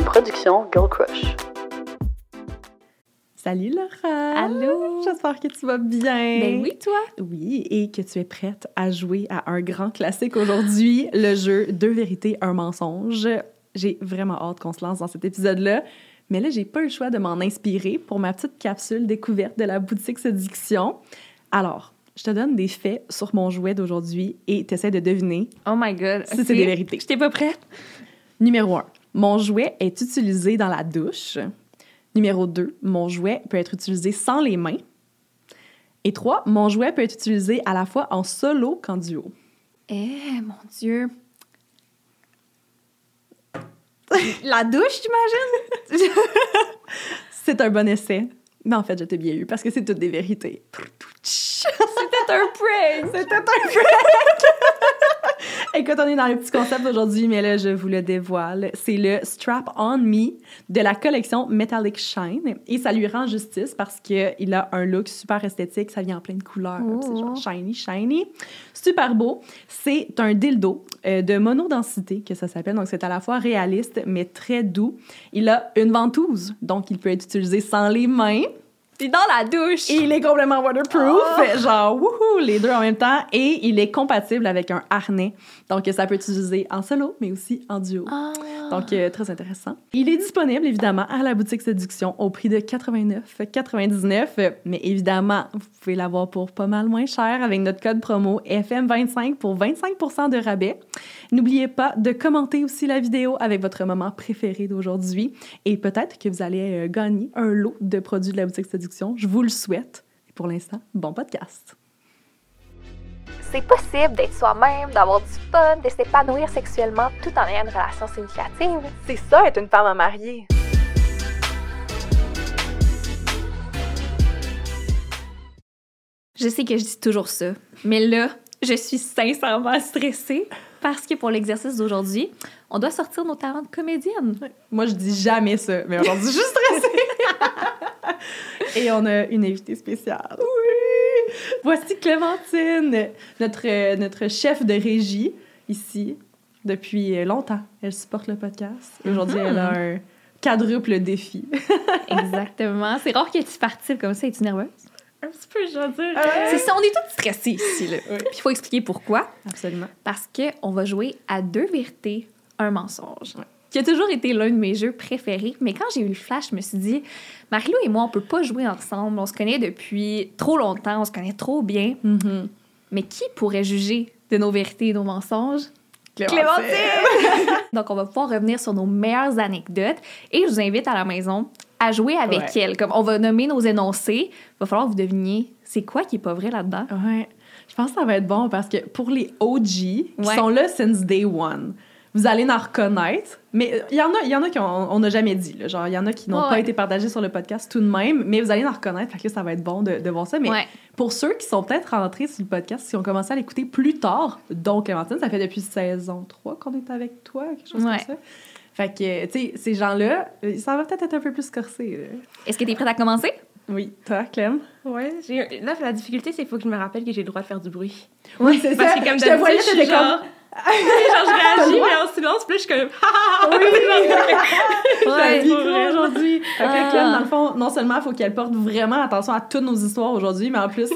une production Girl Crush. Salut Laura! Allô! J'espère que tu vas bien. Ben oui, toi! Oui, et que tu es prête à jouer à un grand classique aujourd'hui, le jeu Deux vérités, un mensonge. J'ai vraiment hâte qu'on se lance dans cet épisode-là. Mais là, j'ai pas eu le choix de m'en inspirer pour ma petite capsule découverte de la boutique Séduction. Alors, je te donne des faits sur mon jouet d'aujourd'hui et tu essaies de deviner Oh my god! si c'est des vérités. J'étais pas prête! Numéro 1. Mon jouet est utilisé dans la douche. Numéro 2. Mon jouet peut être utilisé sans les mains. Et 3. Mon jouet peut être utilisé à la fois en solo qu'en duo. Eh, mon Dieu! La douche, j'imagine? C'est un bon essai. Mais en fait, je t'ai bien eu parce que c'est toutes des vérités. C'était un prank! C'était un prank! Écoute, on est dans le petit concept aujourd'hui, mais là, je vous le dévoile. C'est le Strap On Me de la collection Metallic Shine. Et ça lui rend justice parce qu'il a un look super esthétique. Ça vient en pleine couleur. Oh. C'est genre shiny, shiny. Super beau. C'est un dildo euh, de monodensité, que ça s'appelle. Donc, c'est à la fois réaliste, mais très doux. Il a une ventouse, donc il peut être utilisé sans les mains. Puis dans la douche! Et il est complètement waterproof, Oh! genre wouhou, les deux en même temps. Et il est compatible avec un harnais. Donc, ça peut être utilisé en solo, mais aussi en duo. Ah. Donc, euh, très intéressant. Il est disponible, évidemment, à la boutique Séduction au prix de 89,99. Euh, Mais évidemment, vous pouvez l'avoir pour pas mal moins cher avec notre code promo FM25 pour 25% de rabais. N'oubliez pas de commenter aussi la vidéo avec votre moment préféré d'aujourd'hui. Et peut-être que vous allez euh, gagner un lot de produits de la boutique Séduction. Je vous le souhaite. Et pour l'instant, bon podcast. C'est possible d'être soi-même, d'avoir du fun, de s'épanouir sexuellement tout en ayant une relation significative. C'est ça, être une femme à marier. Je sais que je dis toujours ça, mais là, je suis sincèrement stressée parce que pour l'exercice d'aujourd'hui, on doit sortir nos talents de comédienne. Moi, je dis jamais ça, mais aujourd'hui, je suis stressée. Et on a une invitée spéciale. Oui! Voici Clémentine, notre, notre chef de régie ici depuis longtemps. Elle supporte le podcast. Aujourd'hui, elle a un quadruple défi. Exactement. C'est rare que tu participes comme ça. Es-tu nerveuse? Un petit peu, je veux dire. C'est ça, on est tous stressés ici. Là. Oui. Puis il faut expliquer pourquoi. Absolument. Parce qu'on va jouer à deux vérités, un mensonge. Ouais. Qui a toujours été l'un de mes jeux préférés. Mais quand j'ai eu le flash, je me suis dit, Marilou et moi, on peut pas jouer ensemble. On se connaît depuis trop longtemps, on se connaît trop bien. Mhm. Mais qui pourrait juger de nos vérités et nos mensonges? Clémentine! Donc, on va pouvoir revenir sur nos meilleures anecdotes. Et je vous invite à la maison à jouer avec Ouais. elle. Comme on va nommer nos énoncés, il va falloir que vous deviniez c'est quoi qui est pas vrai là-dedans? Ouais. Je pense que ça va être bon parce que pour les OG qui Ouais. sont là since day one, vous allez en reconnaître. Mais il y en a, il y en a qui on on n'a jamais dit. là. Genre, il y en a qui n'ont Ouais. pas été partagés sur le podcast tout de même, mais vous allez en reconnaître. Fait que là, ça va être bon de, de voir ça. Mais Ouais. pour ceux qui sont peut-être rentrés sur le podcast, qui ont commencé à l'écouter plus tard, donc Clémentine, ça fait depuis saison 3 qu'on est avec toi, quelque chose Ouais. comme ça. Fait que, tu sais, ces gens-là, euh, ça va peut-être être un peu plus corsé. Est-ce que tu es prête à commencer? Oui, toi, Clem? Ouais, j'ai... là, la difficulté, c'est qu'il faut que je me rappelle que j'ai le droit de faire du bruit. Oui, c'est Parce ça. que comme je te voyais, je suis t'étais comme... genre... je réagis, mais en silence, puis là, je suis comme... Oui! Ouais. micro aujourd'hui. Fait que là. Clem, dans le fond, non seulement il faut qu'elle porte vraiment attention à toutes nos histoires aujourd'hui, mais en plus,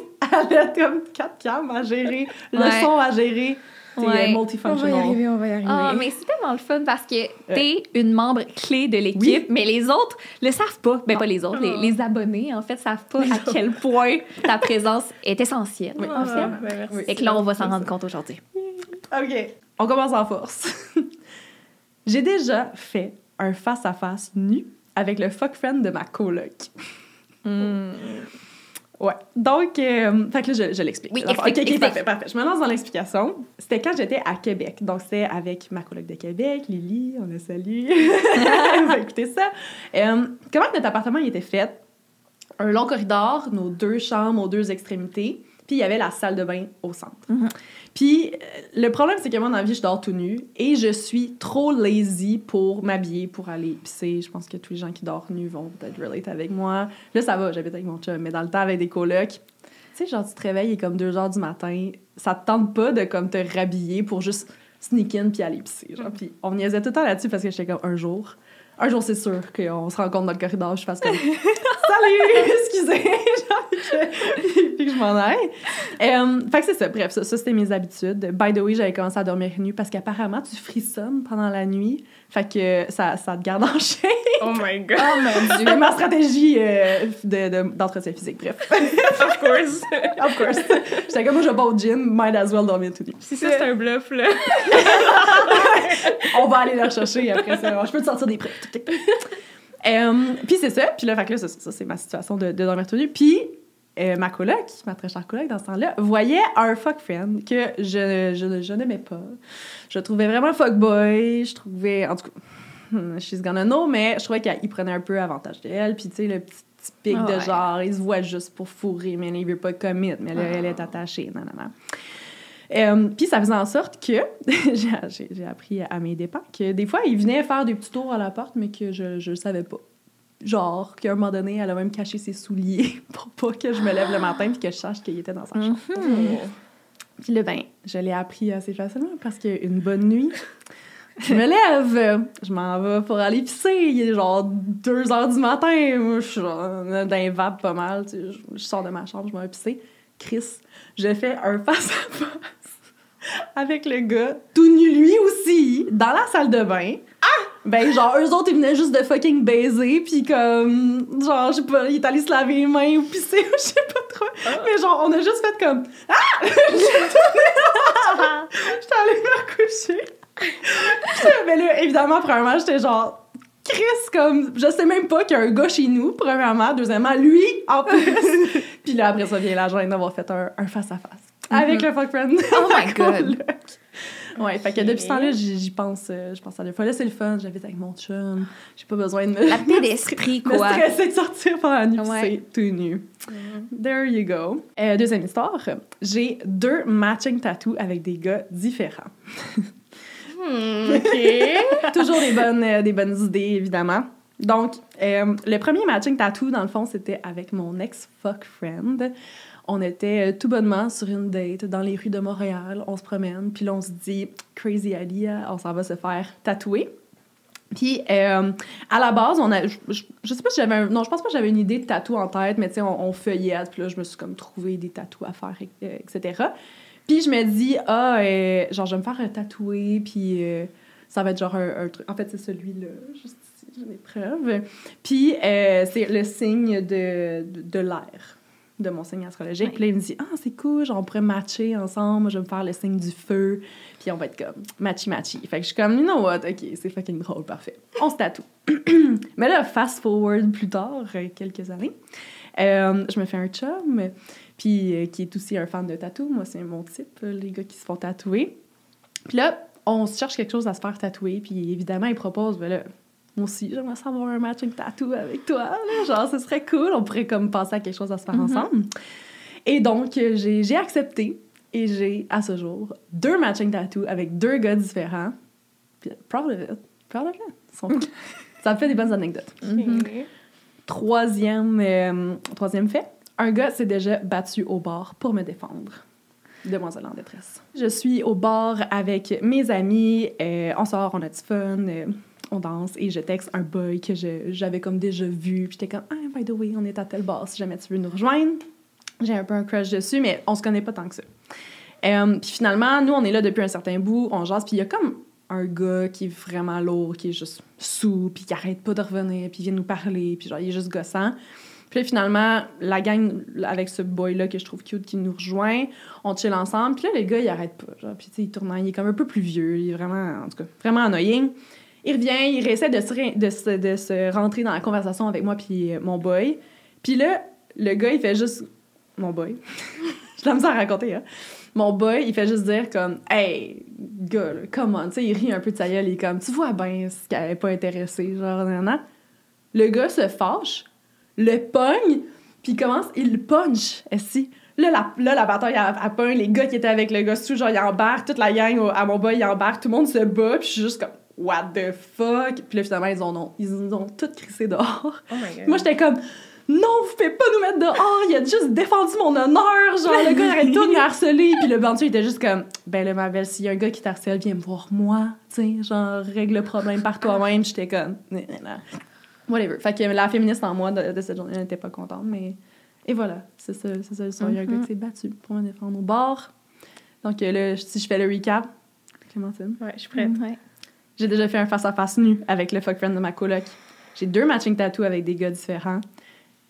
elle a comme quatre cams à gérer, le Ouais. son à gérer. Ouais. euh, On va y arriver, on va y arriver. Ah, mais c'est tellement le fun parce que t'es une membre clé de l'équipe, Oui. mais les autres le savent pas. Ben, pas les autres, les, Oh. les abonnés, en fait, savent pas à quel point ta présence est essentielle. Oui. Ah, Essentielle. ben, merci. Et que là, on va s'en rendre compte aujourd'hui. OK. On commence en force. J'ai déjà fait un face-à-face nu avec le fuck friend de ma coloc. Hmm. Ouais. Donc, euh, fait que là, je, je l'explique. Oui, Ok, explique, ok, explique. parfait, parfait. Je me lance dans l'explication. C'était quand j'étais à Québec. Donc, c'était avec ma coloc de Québec, Lily, on la salue. Va écouter ça. Euh, comment notre appartement il était fait? Un long corridor, nos deux chambres aux deux extrémités, puis il y avait la salle de bain au centre. Mhm. Puis euh, le problème, c'est que moi, dans la vie, je dors tout nu et je suis trop lazy pour m'habiller, pour aller pisser. Je pense que tous les gens qui dorment nus vont peut-être relate avec moi. Là, ça va, j'habite avec mon chum, mais dans le temps, avec des colocs, tu sais, genre, tu te réveilles, il est comme 2 heures du matin, ça te tente pas de comme te rhabiller pour juste sneak in puis aller pisser. Genre. Puis on niaisait tout le temps là-dessus parce que j'étais comme un jour, un jour, c'est sûr qu'on se rencontre dans le corridor, je fasse comme Salut! Excusez! Que, puis que je m'en aille. Euh, fait que c'est ça. Bref, ça, ça, c'était mes habitudes. By the way, j'avais commencé à dormir nu parce qu'apparemment, tu frissonnes pendant la nuit. Fait que ça, ça te garde en shape. Oh my god. Oh mon ma stratégie euh, de- de- d'entretien physique. Bref. of course. of course. J'étais comme, moi, je vais pas au gym, might as well dormir tout nu. si ça, c'est un bluff, là. On va aller le rechercher après ça. Je peux te sortir des preuves. Euh, puis c'est ça. Puis là, fait que là, ça, ça, c'est ma situation de, de dormir tout nu. Puis euh, ma coloc, ma très chère coloc dans ce temps-là, voyait un fuck friend que je, je, je n'aimais pas. Je trouvais vraiment fuckboy. Je trouvais, en tout cas, hmm, she's gonna know, mais je trouvais qu'il prenait un peu avantage d'elle. Puis tu sais, le petit typique Ah de ouais. genre, il se voit juste pour fourrer, mais il veut pas commit, mais là, elle est attachée. Non, non, non. Euh, puis ça faisait en sorte que j'ai appris à mes dépens que des fois, il venait faire des petits tours à la porte, mais que je le savais pas. Genre, qu'à un moment donné, elle a même caché ses souliers pour pas que je me lève le matin puis que je sache qu'il était dans sa chambre. Puis là, ben, je l'ai appris assez facilement parce qu'une bonne nuit, je me lève, je m'en vais pour aller pisser. Il est genre 2 heures du matin. Moi, je suis genre dans les vapes pas mal. tu sais, Je, je sors de ma chambre, je m'en vais pisser. Chris, je fais un face-à-face avec le gars, tout nu lui aussi, dans la salle de bain. Ah! Ben, genre, eux autres, ils venaient juste de fucking baiser, puis comme, genre, je sais pas, il est allé se laver les mains ou pisser, ou je sais pas trop. Mais genre, on a juste fait comme, ah! J'étais allée me recoucher. Mais là, évidemment, premièrement, j'étais genre, Chris, comme, je sais même pas qu'il y a un gars chez nous, premièrement. Deuxièmement, lui, en plus. Puis là, après ça, vient la gêne d'avoir fait un face-à-face. Avec le fuck friend. Oh my God. Ouais, fait que depuis ce temps-là, j'y pense, euh, je pense à deux fois. Là, c'est le fun, j'habite avec mon chum. J'ai pas besoin de me, La paix d'esprit, me quoi. stresser de sortir pendant la nuit, Ouais. c'est tout nu. There you go. Euh, deuxième histoire, j'ai deux matching tattoos avec des gars différents. OK. Toujours des bonnes, euh, des bonnes idées, évidemment. Donc, le premier matching tattoo, dans le fond, c'était avec mon ex-fuck friend. On était euh, tout bonnement sur une date dans les rues de Montréal. On se promène, puis là, on se dit « crazy idea, on s'en va se faire tatouer ». Puis, euh, à la base, on a... Je, je- sais pas si j'avais... non, je pense pas que j'avais une idée de tatou en tête, mais tu sais, on, on feuillette, puis là, je me suis comme trouvé des tatous à faire, euh, etc. Puis je me dis, ah, euh, genre, je vais me faire euh, tatouer, puis euh, ça va être genre un, truc. En fait, c'est celui-là, juste ici, j'ai des preuves. Puis euh, c'est le signe de, de l'air, de mon signe astrologique. Puis là, il me dit, ah, c'est cool, genre, on pourrait matcher ensemble. Je vais me faire le signe du feu, puis on va être comme matchy-matchy. Fait que je suis comme, you know what, ok, c'est fucking drôle, parfait. On se tatoue. Mais là, fast forward plus tard, euh, quelques années, euh, je me fais un chum, puis euh, qui est aussi un fan de tatou. Moi, c'est mon type, les gars qui se font tatouer. Puis là, on se cherche quelque chose à se faire tatouer, puis évidemment, il propose, ben là, moi aussi, j'aimerais savoir un matching tattoo avec toi, là. genre, ce serait cool, on pourrait comme passer à quelque chose à se faire ensemble. Et donc, j'ai accepté, et j'ai, à ce jour, deux matching tattoos avec deux gars différents. Puis, proud of it. Proud of it. Sont- Ça me fait des bonnes anecdotes. Troisième, euh, troisième fait, un gars s'est déjà battu au bar pour me défendre. Demoiselle en détresse. Je suis au bar avec mes amis, euh, on sort, on a du fun, euh, on danse et je texte un boy que j'avais comme déjà vu. Puis j'étais comme, ah, by the way, on est à tel bar si jamais tu veux nous rejoindre. J'ai un peu un crush dessus, mais on se connaît pas tant que ça. Euh, puis finalement, nous, on est là depuis un certain bout, on jase, puis il y a comme un gars qui est vraiment lourd, qui est juste sous, puis qui arrête pas de revenir, puis vient nous parler, puis genre, il est juste gossant. Puis finalement, la gang avec ce boy-là que je trouve cute qui nous rejoint, on chill ensemble. Puis là, le gars, il arrête pas. Genre, puis tu sais, il tourne, il est comme un peu plus vieux, il est vraiment, en tout cas, vraiment annoying. Il revient, il essaie de se, rentrer dans la conversation avec moi puis euh, mon boy. Puis là, le gars, il fait juste... Mon boy. je l'aime ça à raconter, hein. Mon boy, il fait juste dire comme « Hey, gars, on. » Tu sais, il rit un peu de sa gueule, il est comme « Tu vois bien ce qu'elle est pas intéressée, genre, nan, nan. Le gars se fâche, le pogne, puis il commence, il punch, si. Là la, là, la bataille, elle, elle pogne, les gars qui étaient avec le gars sous, genre, ils embarquent, toute la gang à mon boy, ils embarquent, tout le monde se bat, puis je suis juste comme « What the fuck? » Puis là, finalement, ils ont, non, ils nous ont tous crissé dehors. Oh my god. Moi, j'étais comme, non, vous pouvez pas nous mettre dehors, il a juste défendu mon honneur. Genre, le gars arrête tout de me harceler. Puis le bandit était juste comme, ben là, ma belle, s'il y a un gars qui t'harcèle, viens me voir moi. Tu sais, genre, règle le problème par toi-même. J'étais comme. Whatever. Fait que la féministe en moi de, de cette journée n'était pas contente, mais. Et voilà, c'est ça, c'est ça le son. Il y a un gars qui s'est battu pour me défendre au bord. Donc euh, là, si je fais le recap, Clémentine? Ouais, je suis prête. Ouais. J'ai déjà fait un face-à-face nu avec le fuck friend de ma coloc. J'ai deux matching tattoos avec des gars différents.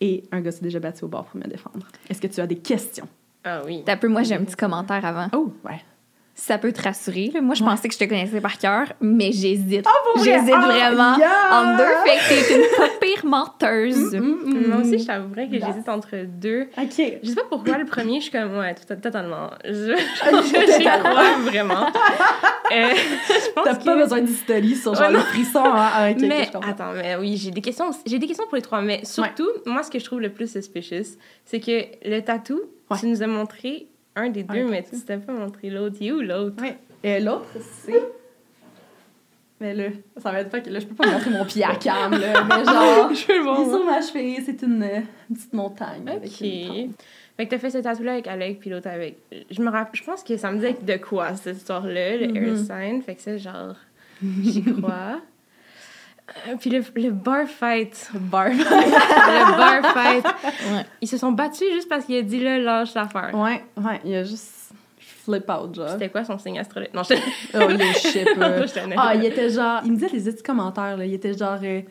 Et un gars s'est déjà battu au bord pour me défendre. Est-ce que tu as des questions? Ah oui. T'as peu, moi, j'ai un petit commentaire avant. Oh, ouais. Ça peut te rassurer, là. Moi, je Ouais. pensais que je te connaissais par cœur, mais j'hésite. vrai? j'hésite Ah, vraiment yeah! en deux. Fait que t'es une pas pire menteuse. Mm, Moi aussi, je t'avouerais que j'hésite entre deux. OK. Je sais pas pourquoi le premier, je suis comme, ouais, tout- totalement. Je, Ah, j'y crois vraiment. Euh, je pense T'as que... pas besoin d'historique sur genre Ouais, le frisson. Hein? Ah, mais je attends, mais oui, j'ai des questions. J'ai des questions pour les trois, mais surtout, moi, ce que je trouve le plus suspicious, c'est que le tatou, Ouais. tu nous as montré un des deux, mais tu t'as pas montré l'autre. Il est où l'autre? Ouais. Et l'autre, c'est. Mais là, ça va être pas que là, je peux pas montrer mon pied à cam, là. Mais genre, Je est sur ma cheville, c'est une, euh, une petite montagne. avec Ok. une. Fait que t'as fait ce tatou-là avec Alec, puis l'autre avec. Je me rappelle, je pense que ça me disait de quoi cette histoire-là, le Mhm. air sign. Fait que c'est genre. J'y crois. Euh, puis le, le bar fight. Le bar fight. Ouais. Ils se sont battus juste parce qu'il a dit là, lâche l'affaire. Ouais, ouais, il a juste flip out, genre. C'était quoi son signe astrologique? Non, je. Oh, le shit, Je te Ah, il était genre. Il me disait les petits commentaires, là. Il était genre. euh,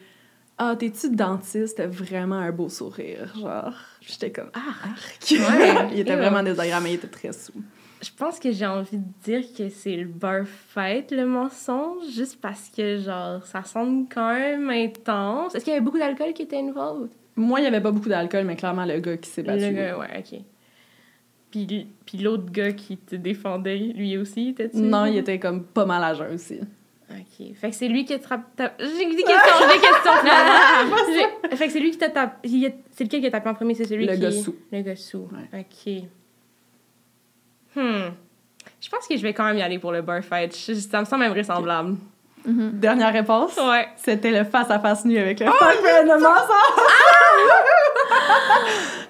ah, t'es-tu dentiste? T'as vraiment un beau sourire, genre. J'étais comme, ah, arc. Ouais. il était vraiment désagréable, mais il était très sous. Je pense que j'ai envie de dire que c'est le bar fight, le mensonge, juste parce que, genre, ça semble quand même intense. Est-ce qu'il y avait beaucoup d'alcool qui était involved? Moi, il y avait pas beaucoup d'alcool, mais clairement, le gars qui s'est battu. Le gars, ouais, ok. Puis, puis l'autre gars qui te défendait, lui aussi, était-tu? Non, il était comme pas mal à jeun aussi. Ok. Fait que c'est lui qui tape- J'ai des questions, j'ai des questions, finalement. Fait que c'est lui qui t'a tapé. C'est lequel qui a tapé en premier? C'est celui Le qui. gars sous. Le gars sous. Ouais. Ok. Hmm. Je pense que je vais quand même y aller pour le bar fight. Je- Ça me semble invraisemblable. Dernière réponse? Ouais. C'était le face-à-face nu avec le fuck friend de mensonge!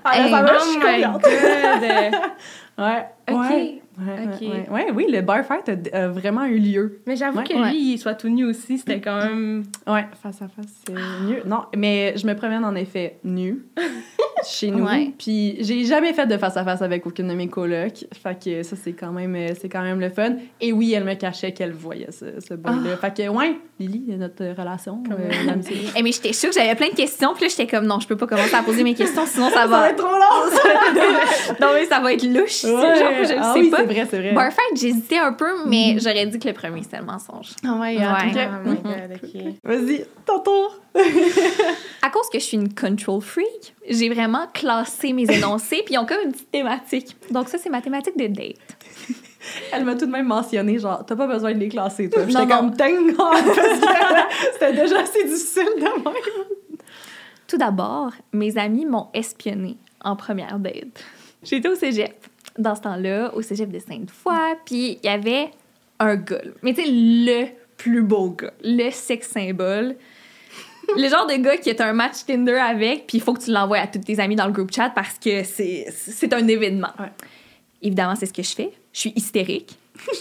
Ah, là, ça va, je oh suis my contente. god! Ouais. Ok. Ouais. Ouais, Ok. ouais, ouais. Oui, le bar fight a, a vraiment eu lieu. Mais j'avoue Ouais. que lui, il soit tout nu aussi, c'était quand même. Ouais, face à face, c'est mieux. Non, mais je me promène en effet nue chez nous. Ouais. Puis j'ai jamais fait de face à face avec aucune de mes colocs. Fait que ça c'est quand même euh, c'est quand même le fun. Et oui, elle me cachait qu'elle voyait ce, ce boy-là. Fait que ouais, Lily, notre relation, euh. Eh, mais j'étais sûre que j'avais plein de questions, puis là, j'étais comme, non, je peux pas commencer à poser mes questions, sinon ça va. être trop long. non, mais ça va être louche, c'est Ouais. genre, je ah sais oui, pas. c'est vrai, c'est vrai. Bar fight, j'hésitais un peu, mais j'aurais dit que le premier, c'était le mensonge. Ah ouais, Ouais. ok. Oh my god, ok. Vas-y, ton tour. À cause que je suis une control freak, j'ai vraiment classé mes énoncés, puis ils ont comme une petite thématique. Donc ça, c'est ma thématique de date. Elle m'a tout de même mentionné, genre, t'as pas besoin de les classer, toi. J'étais comme, que c'était déjà assez difficile de même. Tout d'abord, mes amis m'ont espionné en première date. J'étais au cégep. Dans ce temps-là, au cégep de Sainte-Foy, puis il y avait un gars. Mais tu sais, le plus beau gars, le sex symbole. Le genre de gars qui est un match Tinder avec, puis il faut que tu l'envoies à tous tes amis dans le groupe chat parce que c'est un événement. Ouais. Évidemment, c'est ce que je fais. Je suis hystérique.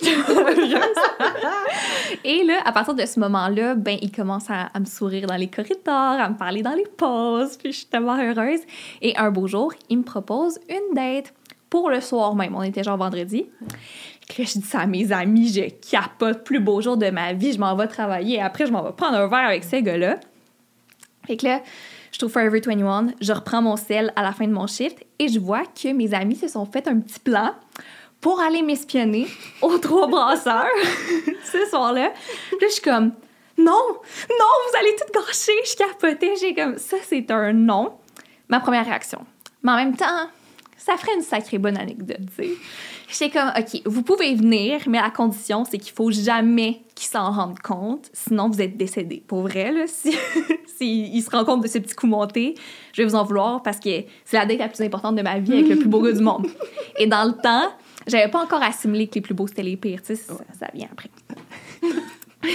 Et là, à partir de ce moment-là, ben, il commence à, à me sourire dans les corridors, à me parler dans les pauses, puis je suis tellement heureuse. Et un beau jour, il me propose une date pour le soir même. On était genre vendredi. Là, je dis ça à mes amis, je capote, plus beau jour de ma vie, je m'en vais travailler. Après, je m'en vais prendre un verre avec ces gars-là. Fait que là, je trouve Forever 21, je reprends mon sel à la fin de mon shift et je vois que mes amis se sont fait un petit plan pour aller m'espionner aux trois brasseurs ce soir-là. Puis là, je suis comme, non, non, vous allez tout gâcher. Je capotais, j'ai comme, ça, c'est un non. Ma première réaction. Mais en même temps, ça ferait une sacrée bonne anecdote, tu sais. J'étais comme, OK, vous pouvez venir, mais la condition, c'est qu'il faut jamais qu'ils s'en rendent compte, sinon vous êtes décédé. Pour vrai, là, si, se rendent compte de ce petit coup monté, je vais vous en vouloir parce que c'est la date la plus importante de ma vie avec le plus beau gars du monde. Et dans le temps, j'avais pas encore assimilé que les plus beaux, c'était les pires, tu sais, ça, ça vient après.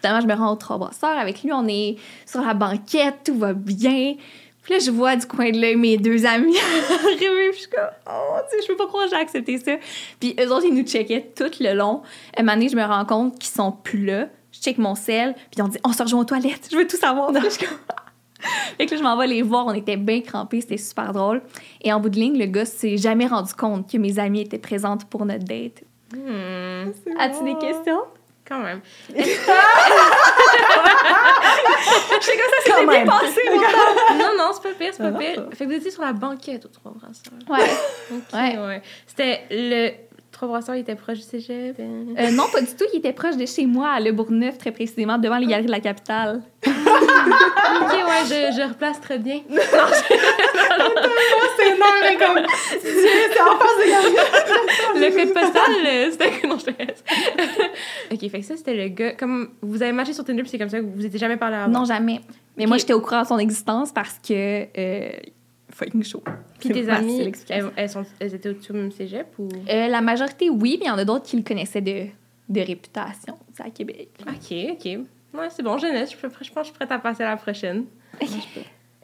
Finalement, je me rends au trois brasseurs. Avec lui, on est sur la banquette, tout va bien. Puis là, je vois du coin de l'œil mes deux amis arriver. Puis je suis comme, oh, tu sais, je peux pas croire que j'ai accepté ça. Puis eux autres, ils nous checkaient tout le long. À un moment donné, je me rends compte qu'ils sont plus là. Je check mon sel. Puis ils ont dit, on se rejoint aux toilettes. Je veux tout savoir. Puis je suis comme, fait que là, je m'en vais les voir. On était bien crampés. C'était super drôle. Et en bout de ligne, le gars s'est jamais rendu compte que mes amies étaient présentes pour notre date. Hmm, As-tu des questions? Quand même. Je sais comme ça, c'est bien passé. non, non, c'est pas pire, c'est pas Ah, pire. non. Fait que vous étiez sur la banquette aux Trois Brasseurs. Ouais. Ok, Ouais. ouais. C'était le. Trois Brasseurs, il était proche du cégep? euh. Euh, non, pas du tout. Il était proche de chez moi, à Le Bourgneuf, très précisément, devant les galeries de la capitale. Ok, ouais, je, je replace très bien. C'est comme. C'est en face de Gabriel. Le code postal, c'était. Non, je te laisse. ok, fait que ça, c'était le gars. Comme vous avez matché sur Tinder, puis c'est comme ça que vous étiez jamais parlé avant. Non, jamais. Mais moi, j'étais au courant de son existence parce que. Euh, fucking chaud. Puis tes amies, explication. elles, elles sont, elles étaient au-dessus du même cégep ou? Euh, la majorité, oui, mais il y en a d'autres qui le connaissaient de, de réputation, c'est à Québec. Ok, ok. Ouais, c'est bon, jeunesse. Je, je pense que je suis prête à passer à la prochaine.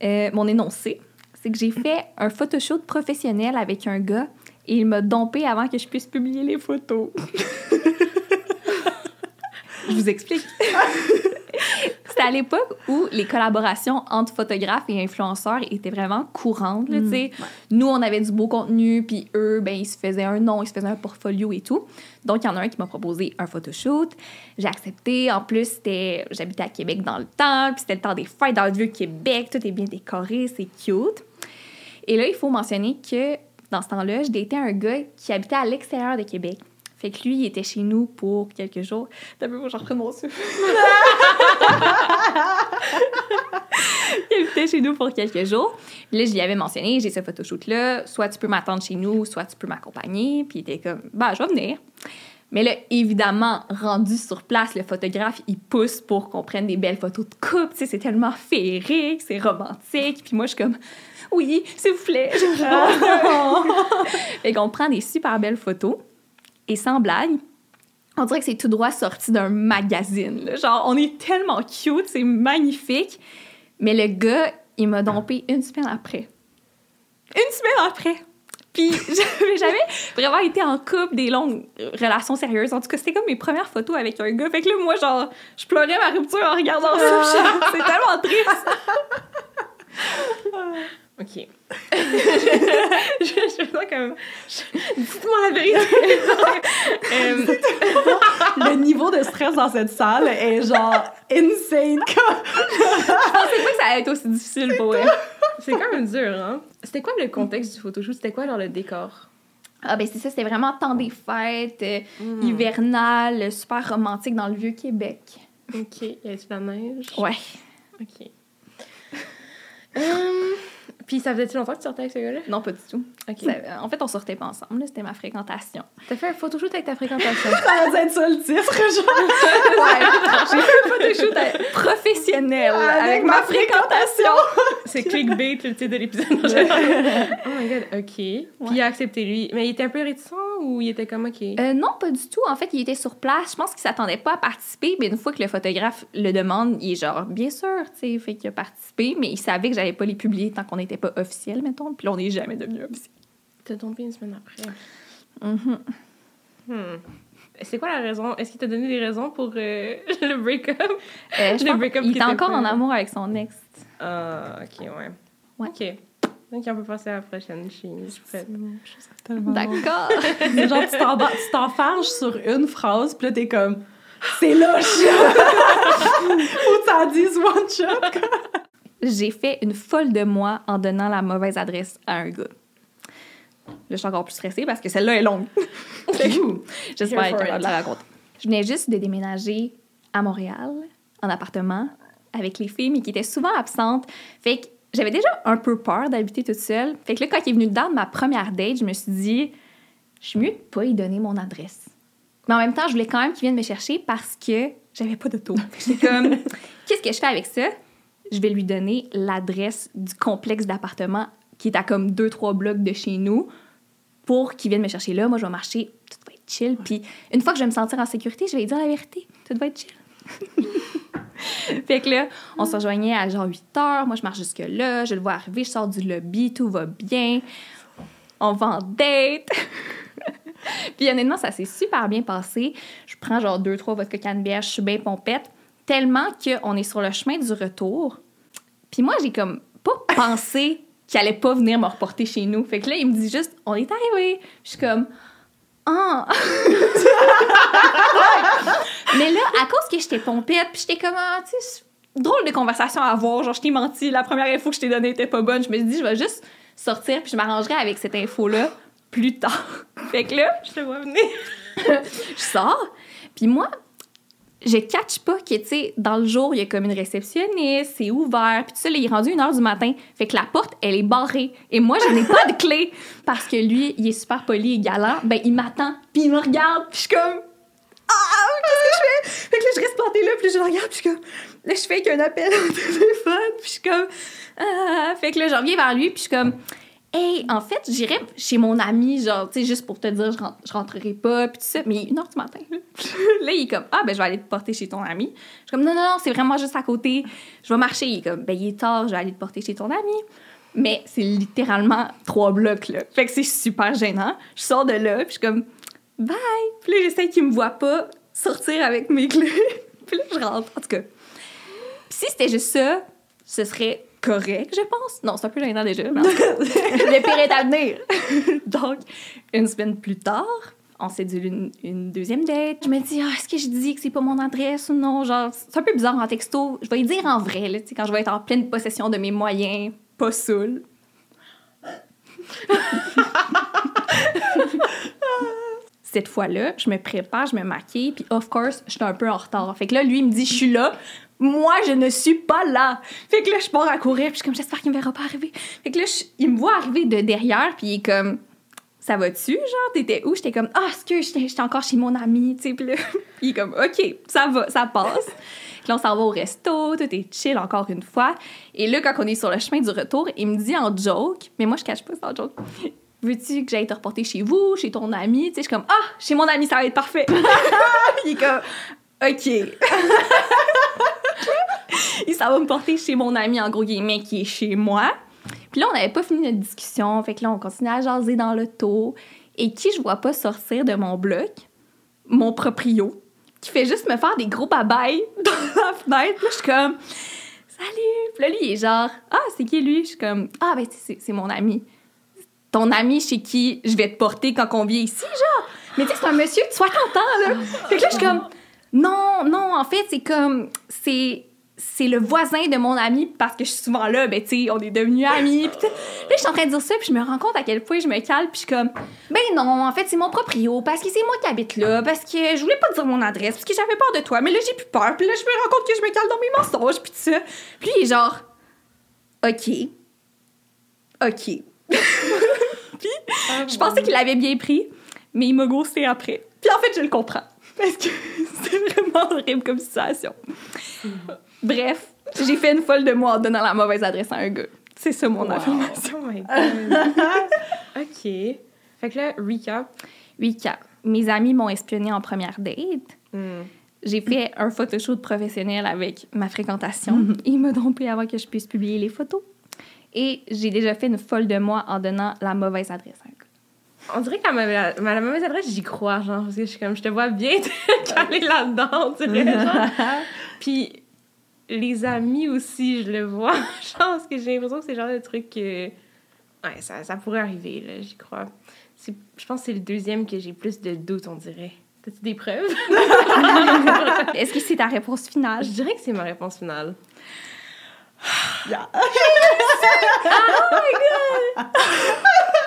Euh, mon énoncé, c'est que j'ai fait un photoshoot professionnel avec un gars et il m'a dompé avant que je puisse publier les photos. je vous explique. C'était à l'époque où les collaborations entre photographes et influenceurs étaient vraiment courantes. là, sais. Nous, on avait du beau contenu, puis eux, ben, ils se faisaient un nom, ils se faisaient un portfolio et tout. Donc, il y en a un qui m'a proposé un photoshoot. J'ai accepté. En plus, c'était, j'habitais à Québec dans le temps, puis c'était le temps des fêtes dans le Vieux-Québec. Tout est bien décoré, c'est cute. Et là, il faut mentionner que dans ce temps-là, je datais un gars qui habitait à l'extérieur de Québec. Fait que lui, il était chez nous pour quelques jours. T'as vu, j'en reprends mon souffle. il habitait chez nous pour quelques jours. Là, je lui avais mentionné, j'ai ce photoshoot-là, soit tu peux m'attendre chez nous, soit tu peux m'accompagner. Puis il était comme, bah, je vais venir. Mais là, évidemment, rendu sur place, le photographe, il pousse pour qu'on prenne des belles photos de couple. Tu sais, c'est tellement féerique, c'est romantique. Puis moi, je suis comme, oui, s'il vous plaît. fait qu'on prend des super belles photos. Et sans blague, on dirait que c'est tout droit sorti d'un magazine. là. Genre, on est tellement cute, c'est magnifique. Mais le gars, il m'a dompé une semaine après. Une semaine après. Puis j'avais jamais vraiment été en couple, des longues relations sérieuses. En tout cas, c'était comme mes premières photos avec un gars. Fait que là, moi, genre, je pleurais ma rupture en regardant ça. C'est tellement triste. Ok. je, je fais ça comme. je- Dites-moi la vérité. Euh, Le niveau de stress dans cette salle est genre insane. Comme... Je pensais pas que ça allait être aussi difficile pour elle. c'est quand même dur, hein? C'était quoi le contexte du photoshoot? C'était quoi, genre, le décor? Ah ben c'est ça, c'était vraiment temps des fêtes, euh, hivernal, super romantique dans le vieux Québec. Ok. Y de la neige? Ouais. Ok. Hum, Puis ça faisait-tu longtemps que tu sortais avec ce gars-là? Non, pas du tout. Ok. Ça- en fait, on sortait pas ensemble, là, c'était ma fréquentation. T'as fait un photoshoot avec ta fréquentation? Ça va être ça le titre, genre. Ouais, j'ai fait un photoshoot euh, professionnel avec, Avec ma ma fréquentation. C'est clickbait le titre de l'épisode. oh my god, ok. Puis il a accepté lui. Mais il était un peu réticent ou il était comme ok? Euh, non, pas du tout. En fait, il était sur place. Je pense qu'il s'attendait pas à participer, mais une fois que le photographe le demande, il est genre, bien sûr, tu sais, fait qu'il a participé, mais il savait que j'allais pas les publier tant qu'on n'était pas officiel, mettons. Puis là, on n'est jamais devenu officiel. T'as tombé une semaine après. Mhm. Hmm. C'est quoi la raison? Est-ce qu'il t'a donné des raisons pour euh, le break-up? Euh, Le break-up était était encore en amour avec son ex. Ah, ok, ouais. Ouais. Ok. Donc, on peut passer à la prochaine. Je suis je suis prête. D'accord. C'est genre, tu t'en bats- tu t'enfarges sur une phrase, puis là, t'es comme, c'est louche! Ou t'en dis one shot. J'ai fait une folle de moi en donnant la mauvaise adresse à un gars. Là, je suis encore plus stressée parce que celle-là est longue. J'espère être capable de la raconter. Je venais juste de déménager à Montréal, en appartement, avec les filles, mais qui étaient souvent absentes. Fait que j'avais déjà un peu peur d'habiter toute seule. Fait que là, quand il est venu dedans de ma première date, je me suis dit, je suis mieux de pas y donner mon adresse. Mais en même temps, je voulais quand même qu'il vienne me chercher parce que j'avais pas d'auto. J'étais comme, qu'est-ce que je fais avec ça? Je vais lui donner l'adresse du complexe d'appartements qui est à comme deux, trois blocs de chez nous pour qu'il vienne me chercher là. Moi, je vais marcher, tout va être chill. Puis une fois que je vais me sentir en sécurité, je vais lui dire la vérité. Tout va être chill. fait que là, on se rejoignait à genre 8 heures. Moi, je marche jusque-là. Je le vois arriver. Je sors du lobby. Tout va bien. On va en date. Puis honnêtement, ça s'est super bien passé. Je prends genre deux, trois vodka canneberge. Je suis bien pompette. Tellement qu'on est sur le chemin du retour. Puis moi, j'ai comme pas pensé qu'il allait pas venir me reporter chez nous. Fait que là, il me dit juste, on est arrivé. Je suis comme, ah! Mais là, à cause que j'étais pompette, puis j'étais comme, ah, tu sais, drôle de conversation à avoir. Genre, je t'ai menti, la première info que je t'ai donnée était pas bonne. Je me suis dit, je vais juste sortir, puis je m'arrangerai avec cette info-là plus tard. fait que là, Je te vois venir. je sors, puis moi, je catch pas que, tu sais, dans le jour, il y a comme une réceptionniste, c'est ouvert, puis tout ça, il est rendu une heure du matin. Fait que la porte, elle est barrée. Et moi, je n'ai pas de clé parce que lui, il est super poli et galant. Ben, il m'attend, puis il me regarde, puis je suis comme. Ah, qu'est-ce que je fais? Fait que là, je reste plantée là, puis je regarde, puis je suis comme. Là, je fais qu'un appel au téléphone, puis je suis comme. Ah. Fait que là, je reviens vers lui, puis je suis comme. Hey, en fait, j'irais chez mon ami, genre, tu sais, juste pour te dire, je, rentre- je rentrerai pas, puis tout ça. Mais une heure du matin. là. là, il est comme, ah, ben, je vais aller te porter chez ton ami. Je suis comme, non, non, non, c'est vraiment juste à côté. Je vais marcher. Il est comme, ben, il est tard, je vais aller te porter chez ton ami. Mais c'est littéralement trois blocs, là. Fait que c'est super gênant. Je sors de là, puis je suis comme, bye. Puis là, j'essaie qu'il me voit pas sortir avec mes clés. puis là, je rentre, en tout cas. Puis si c'était juste ça, ce serait correct, je pense. Non, c'est un peu gênant déjà. mais le pire est à venir. Donc, une semaine plus tard, on s'est dit une, une deuxième date. Je me dis, ah, est-ce que je dis que c'est pas mon adresse ou non? Genre, c'est un peu bizarre en texto. Je vais y dire en vrai, là, quand je vais être en pleine possession de mes moyens, pas saoul. Cette fois-là, je me prépare, je me maquille, puis of course, je suis un peu en retard. Fait que là, lui, il me dit, je suis là. Moi, je ne suis pas là. Fait que là, je pars à courir, puis je suis comme, j'espère qu'il me verra pas arriver. Fait que là, je- il me voit arriver de derrière, puis il est comme, ça va-tu? Genre, t'étais où? J'étais comme, ah, excuse, j'étais j'étais encore chez mon ami, tu sais. Puis là, il est comme, OK, ça va, ça passe. Puis là, on s'en va au resto, tout est chill encore une fois. Et là, quand on est sur le chemin du retour, il me dit en joke, mais moi, je cache pas ça en joke. Veux-tu que j'aille te reporter chez vous, chez ton ami? Tu sais, je suis comme, ah, chez mon ami, ça va être parfait. il est comme, OK. il s'en va me porter chez mon ami, en gros guillemets, qui est chez moi. Puis là, on n'avait pas fini notre discussion. Fait que là, on continue à jaser dans l'auto. Et qui je vois pas sortir de mon bloc? Mon proprio, qui fait juste me faire des gros babayes dans la fenêtre. Là, je suis comme, salut! Puis là, lui, il est genre, ah, c'est qui lui? Je suis comme, ah, ben, c'est mon ami. Ton ami chez qui je vais te porter quand on vient ici, genre. Mais tu sais, c'est un monsieur de 60 ans, là. Fait que là, je suis comme, non, non, en fait, c'est comme, c'est c'est le voisin de mon ami parce que je suis souvent là, ben tu sais, on est devenus amis. Sais, là, je suis en train de dire ça, puis je me rends compte à quel point je me cale, puis je suis comme, ben non, en fait, c'est mon proprio, parce que c'est moi qui habite là, parce que je voulais pas te dire mon adresse, parce que j'avais peur de toi, mais là, j'ai plus peur, puis là, je me rends compte que je me cale dans mes mensonges, puis tout ça. Puis il est genre, OK. OK. puis je pensais qu'il avait bien pris, mais il m'a ghosté après. Puis en fait, je le comprends. Parce que c'est vraiment horrible comme situation. Bref, j'ai fait une folle de moi en donnant la mauvaise adresse à un gars. C'est ça mon affirmation. Oh my god. OK. Fait que là, recap. Oui, cap. Mes amis m'ont espionné en première date. Hmm. J'ai fait un photoshoot professionnel avec ma fréquentation. Il m'a trompé avant que je puisse publier les photos. Et j'ai déjà fait une folle de moi en donnant la mauvaise adresse à un gars. On dirait que la, la, la mauvaise adresse, j'y crois, genre, parce que je suis comme, je te vois bien caler là-dedans, on dirait, genre. Puis les amis aussi, je le vois, genre, parce que j'ai l'impression que c'est le genre de truc que, ouais, ça, ça pourrait arriver, là, j'y crois. C'est- Je pense que c'est le deuxième que j'ai plus de doutes, on dirait. T'as-tu des preuves? Est-ce que c'est ta réponse finale? Je dirais que c'est ma réponse finale.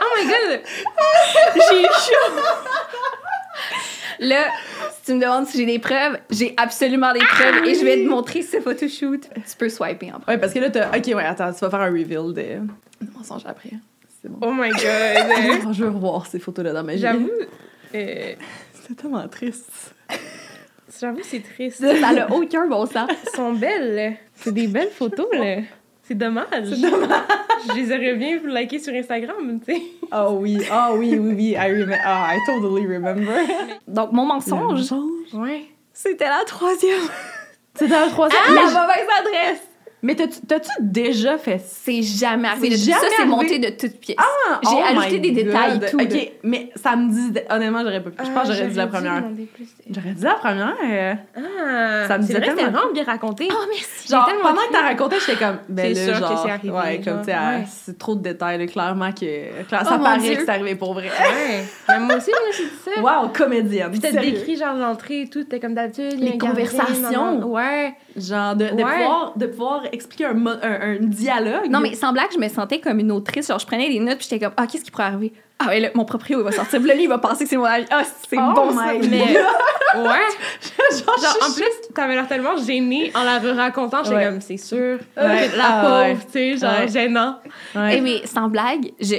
Oh my god! J'ai chaud! Là, si tu me demandes si j'ai des preuves, j'ai absolument des preuves et je vais te montrer ce photoshoot. Tu peux swiper en premier. Ouais, parce que là, t'as. Ok, ouais, attends, tu vas faire un reveal de. mensonge après. C'est bon. Oh my god! Oh, je veux revoir ces photos-là dans ma vie. J'avoue, euh, C'est tellement triste. J'avoue, c'est triste. Ça a aucun bon sens. Elles sont belles, là. C'est des belles photos, là. C'est dommage. C'est dommage. Je les aurais bien likées sur Instagram, tu sais. Oh oui, oh oui, oui, oui. I, remember. I totally remember. Donc, mon mensonge, Ouais. c'était la troisième. C'était un troisième. Ah, la mauvaise adresse! Mais t'as-tu déjà fait ça? C'est jamais arrivé. C'est De- ça, jamais c'est monté de toutes pièces. Ah, J'ai oh ajouté des détails et tout, Ok, là. mais ça me dit. Honnêtement, j'aurais pas pu. Je pense que j'aurais dit la première. J'aurais dit la première. euh, Ah, Ça me disait vrai, c'était tellement- vraiment bien raconté. Oh, merci! Genre, tellement pendant que t'as raconté, j'étais comme, ben là, sûr que c'est arrivé, ouais, comme, tu sais, genre, ah, ouais. c'est trop de détails, là, clairement que, Oh, ça paraît que c'est arrivé pour vrai. Ouais. Mais moi aussi, je me suis dit ça. Wow, comédienne. Puis t'as décrit genre l'entrée et tout, t'es comme d'habitude. Les conversations. Ouais. Genre, de, de, de pouvoir expliquer un, mo- un, un dialogue. Non, mais sans blague, je me sentais comme une autrice. Genre, je prenais des notes, puis j'étais comme, ah, qu'est-ce qui pourrait arriver? Ah, ouais, là, mon proprio, il va sortir. Puis là, lui, il va penser que c'est mon ami. Ah, c'est Oh bon, my ça. Mais ouais. genre, en plus, t'avais l'air tellement gênée en la racontant. J'étais Ouais. comme, c'est sûr. Ouais. La Ah, pauvre, ouais. tu sais, genre, Ouais. gênant. Ouais. Eh, mais sans blague, je,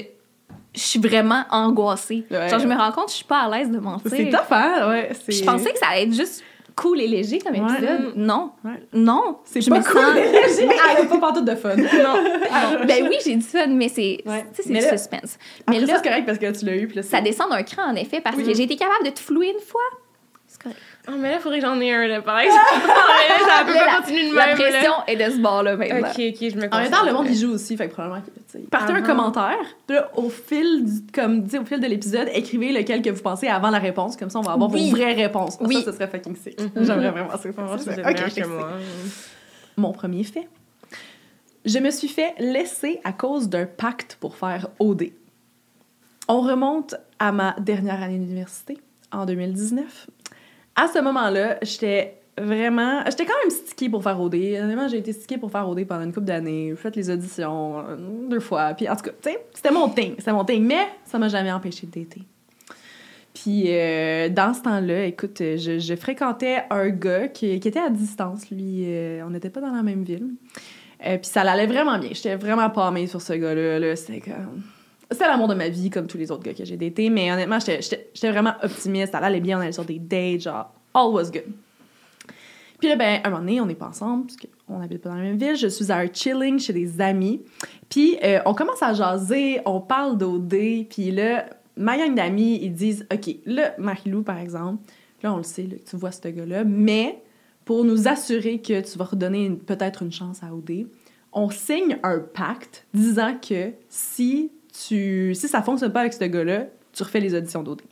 je suis vraiment angoissée. Ouais. Genre, je me rends compte, je suis pas à l'aise de mentir. c'est tough, hein? Ouais, c'est... Je pensais que ça allait être juste cool et léger comme Ouais. épisode. Non. Ouais. Non. C'est je pas me cool, sens- mais léger. Ah, il y a pas pantoute de fun. Non. Ben oui, j'ai du fun, mais c'est Ouais. c'est là- suspense. Mais Mais là, c'est correct parce que tu l'as eu, là, ça c'est- descend d'un cran, en effet, parce Oui. que j'ai été capable de te flouer une fois. Oh, mais là, faudrait que j'en ai un, là, par exemple. ça peut Là, pas la- continuer de La même. là. pression est de ce bord-là maintenant. Ok, ok, je me En même temps, le monde, il joue aussi, fait que probablement que, tu sais, partez un Avant. commentaire, puis là, au fil du, comme, sais, au fil de l'épisode, écrivez lequel que vous pensez avant la réponse, comme ça, on va avoir Oui. vos vraies réponses. Oui. Ça, ce serait fucking sick. Mhm. J'aimerais vraiment ça. Ça. c'est Ok, que que moi. Mon premier fait. Je me suis fait laisser à cause d'un pacte pour faire OD. On remonte à ma dernière année d'université, en 2019. À ce moment-là, j'étais vraiment... J'étais quand même stickée pour faire OD. Honnêtement, j'ai été stickée pour faire OD pendant une couple d'années. J'ai fait les auditions euh, deux fois. Puis en tout cas, tu sais, c'était mon thing. C'était mon thing. Mais ça m'a jamais empêché de dater. Puis euh, dans ce temps-là, écoute, je, je fréquentais un gars qui, était à distance. Lui, euh, on n'était pas dans la même ville. Euh, puis ça allait vraiment bien. J'étais vraiment pas sur ce gars-là. Là. C'était comme... C'était l'amour de ma vie, comme tous les autres gars que j'ai datés. Mais honnêtement, j'étais- vraiment optimiste. Ça allait bien, on allait sur des dates, genre, all was good. Puis là, ben, un moment donné, on n'est pas ensemble, parce qu'on habite pas dans la même ville. Je suis à un chilling chez des amis. Puis euh, on commence à jaser, on parle d'OD. Puis là, ma gang d'amis, ils disent OK, là, Marie-Lou, par exemple, là, on le sait, là, tu vois ce gars-là, mais pour nous assurer que tu vas redonner peut-être une chance à OD, on signe un pacte disant que si, si ça fonctionne pas avec ce gars-là, tu refais les auditions d'OD.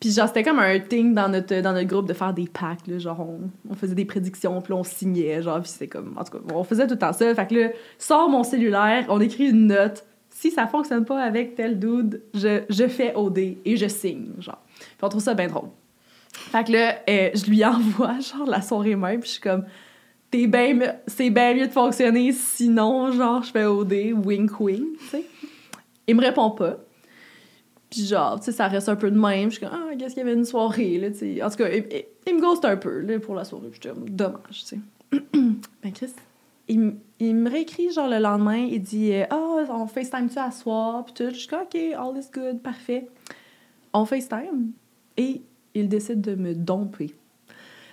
Puis genre, c'était comme un thing dans notre, dans notre groupe de faire des pactes, là, genre on, on faisait des prédictions, puis on signait, genre, puis c'était comme, en tout cas, on faisait tout le temps ça. Fait que là, sors mon cellulaire, on écrit une note, si ça fonctionne pas avec tel dude, je, je fais OD et je signe, genre. Puis on trouve ça bien drôle. Fait que là, euh, je lui envoie, genre, la soirée même, puis je suis comme, ben c'est bien mieux de fonctionner, sinon, genre, je fais OD, wink wink, tu sais. Il me répond pas. Puis genre, tu sais, ça reste un peu de même. Je suis comme, ah, qu'est-ce qu'il y avait une soirée, là, tu sais. En tout cas, il, me ghost un peu, là, pour la soirée. J'étais comme, dommage, tu sais. ben, Chris, il, il me réécrit, genre, le lendemain, il dit, euh, ah, on FaceTime-tu à soir, puis tout. Je suis comme, OK, all is good, parfait. On FaceTime, et il décide de me domper.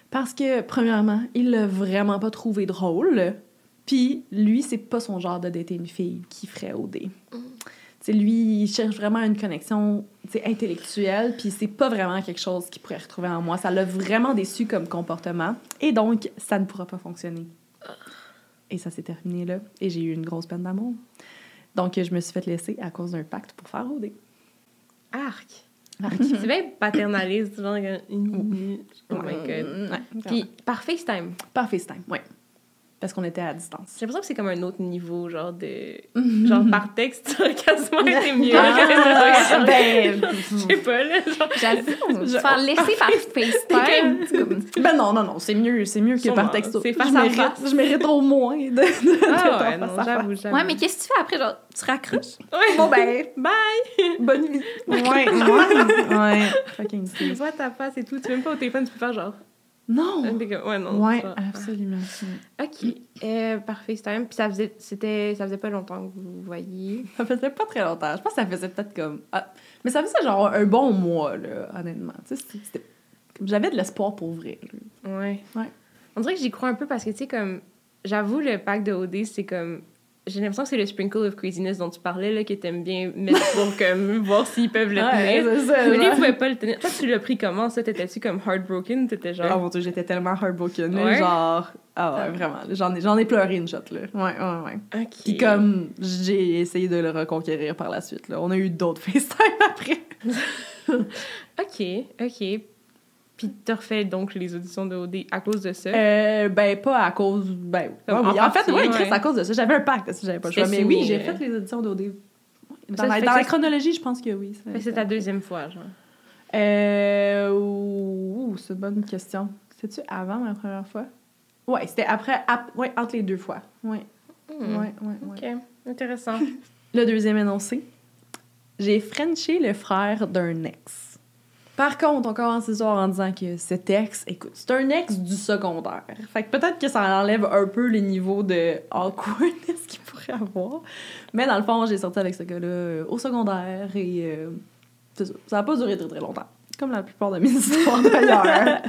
Parce que, premièrement, il l'a vraiment pas trouvé drôle. Puis, lui, c'est pas son genre de dater une fille qui ferait OD. Tu sais, lui, il cherche vraiment une connexion intellectuelle, puis c'est pas vraiment quelque chose qu'il pourrait retrouver en moi. Ça l'a vraiment déçu comme comportement, et donc, ça ne pourra pas fonctionner. Et ça s'est terminé là, et j'ai eu une grosse peine d'amour. Donc, je me suis fait laisser à cause d'un pacte pour faire OD. Arc. C'est bien paternaliste, minute. Oh my god. Ouais, Puis par FaceTime, par FaceTime, oui. Parce qu'on était à distance. j'ai l'impression que c'est comme un autre niveau, genre de. Genre par texte, quasiment été mieux. Ah, ben, Je sais pas, là. Genre, J'avoue, se faire laisser par FaceTime. c'est comme- ben non, non, non, c'est mieux, c'est mieux que Sûrement, par texto. c'est face je à face. Je mérite au moins de, de, ah ouais, non, j'avoue, j'avoue. Ouais, mais qu'est-ce que tu fais après? Genre, tu raccroches? Ouais. Bon ben, Bye! bonne nuit. Ouais, ouais, ouais. Fucking Tu vois ta face et tout, tu veux même pas au téléphone, tu peux faire genre. Non. Ouais, non. Ouais, genre, absolument. ah. Ok, euh, par FaceTime. Puis ça faisait, c'était, ça faisait pas longtemps que vous voyiez. Ça faisait pas très longtemps. Je pense que ça faisait peut-être comme. ah, mais ça faisait genre un bon mois, là, honnêtement. Tu sais, c'était- J'avais de l'espoir pour vrai. là. Ouais. Ouais. On dirait que j'y crois un peu parce que, tu sais, comme, j'avoue, le pack de OD, c'est comme j'ai l'impression que c'est le sprinkle of craziness dont tu parlais, là, que t'aimes bien mettre pour comme, voir s'ils peuvent le Ouais, tenir. c'est ça, Mais lui, genre. il pouvait pas le tenir. Toi, tu l'as pris comment, ça? T'étais-tu comme heartbroken? T'étais genre... Oh mon dieu, j'étais tellement heartbroken. Ouais? Genre, ah ouais, Ah. vraiment. J'en ai, j'en ai pleuré une shot, là. Ouais, ouais, ouais. OK. Puis comme j'ai essayé de le reconquérir par la suite, là. On a eu d'autres FaceTime après. OK, OK. Puis t'as refait donc les auditions de OD à cause de ça? Euh, ben, pas à cause. Ben, oui. en fait, oui, Chris, ouais. à cause de ça. J'avais un pacte, si j'avais pas le choix. Mais oui, j'ai euh. fait les auditions d'OD. Dans, la, dans la chronologie, je pense que oui. c'est ta deuxième fois, genre. Euh. Ouh, c'est une bonne question. C'est-tu avant ma première fois? Ouais, c'était après. ap- ouais, entre les deux fois. Ouais. Hmm. Ouais, ouais, ouais. OK, intéressant. Le deuxième énoncé. J'ai frenché le frère d'un ex. Par contre, on commence l'histoire en disant que cet ex, écoute, c'est un ex du secondaire. Fait que peut-être que ça enlève un peu les niveaux de awkwardness qu'il pourrait avoir. Mais dans le fond, j'ai sorti avec ce gars-là euh, au secondaire et euh, c'est ça. Ça n'a pas duré très très longtemps. Comme la plupart de mes histoires d'ailleurs.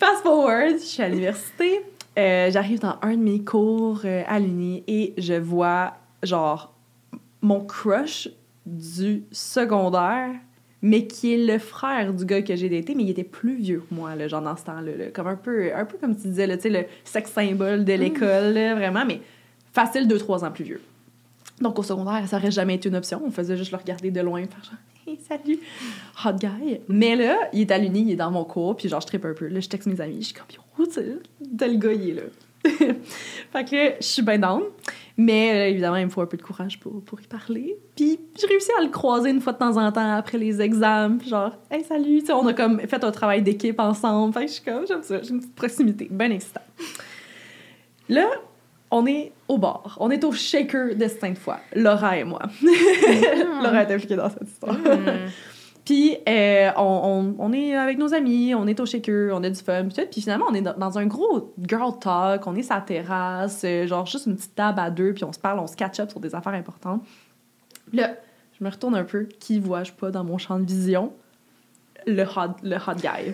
Fast forward, je suis à l'université. Euh, J'arrive dans un de mes cours à l'uni et je vois, genre, mon crush du secondaire, mais qui est le frère du gars que j'ai daté, mais il était plus vieux que moi, là, genre, dans ce temps-là. là. Comme un peu, un peu comme tu disais, là, le sexe symbole de l'école, là, vraiment, mais facile 2-3 ans plus vieux. Donc, au secondaire, ça aurait jamais été une option. On faisait juste le regarder de loin, faire genre, hey, salut, hot guy. Mais là, il est à l'uni, il est dans mon cours, puis genre, je tripe un peu. Là, je texte mes amis, je suis comme, yo, tel gars, il est là. fait que je suis bien down. Mais euh, évidemment, il me faut un peu de courage pour, pour y parler. Puis j'ai réussi à le croiser une fois de temps en temps après les examens. Genre, hey, salut, tu sais, on a comme fait un travail d'équipe ensemble. Fait que je suis comme, j'aime ça, j'ai une petite proximité, bien excitant. Là, on est au bar. On est au shaker de fois. Laura et moi. Laura est impliquée dans cette histoire. Puis euh, on, on, on est avec nos amis, on est au shaker, on a du fun, puis tout. Puis finalement, on est dans, un gros girl talk, on est sur la terrasse, euh, genre juste une petite table à deux, puis on se parle, on se catch up sur des affaires importantes. Là, je me retourne un peu. Qui vois-je pas dans mon champ de vision? Le hot, le hot guy.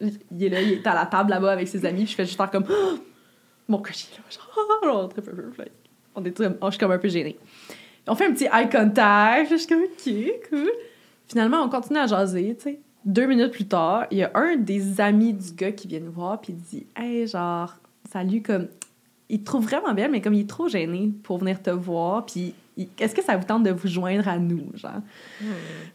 il est là, il est à la table là-bas avec ses amis, puis je fais juste faire comme... Oh! Mon crush est là, genre... genre, très peu, peu, fait. On est très- oh, je suis comme un peu gênée. On fait un petit eye contact, je suis comme, OK, cool. Finalement, on continue à jaser, tu sais. Deux minutes plus tard, il y a un des amis du gars qui vient nous voir, puis il dit Hey, genre, salut, comme. Il te trouve vraiment belle, mais comme il est trop gêné pour venir te voir, puis est-ce que ça vous tente de vous joindre à nous, genre?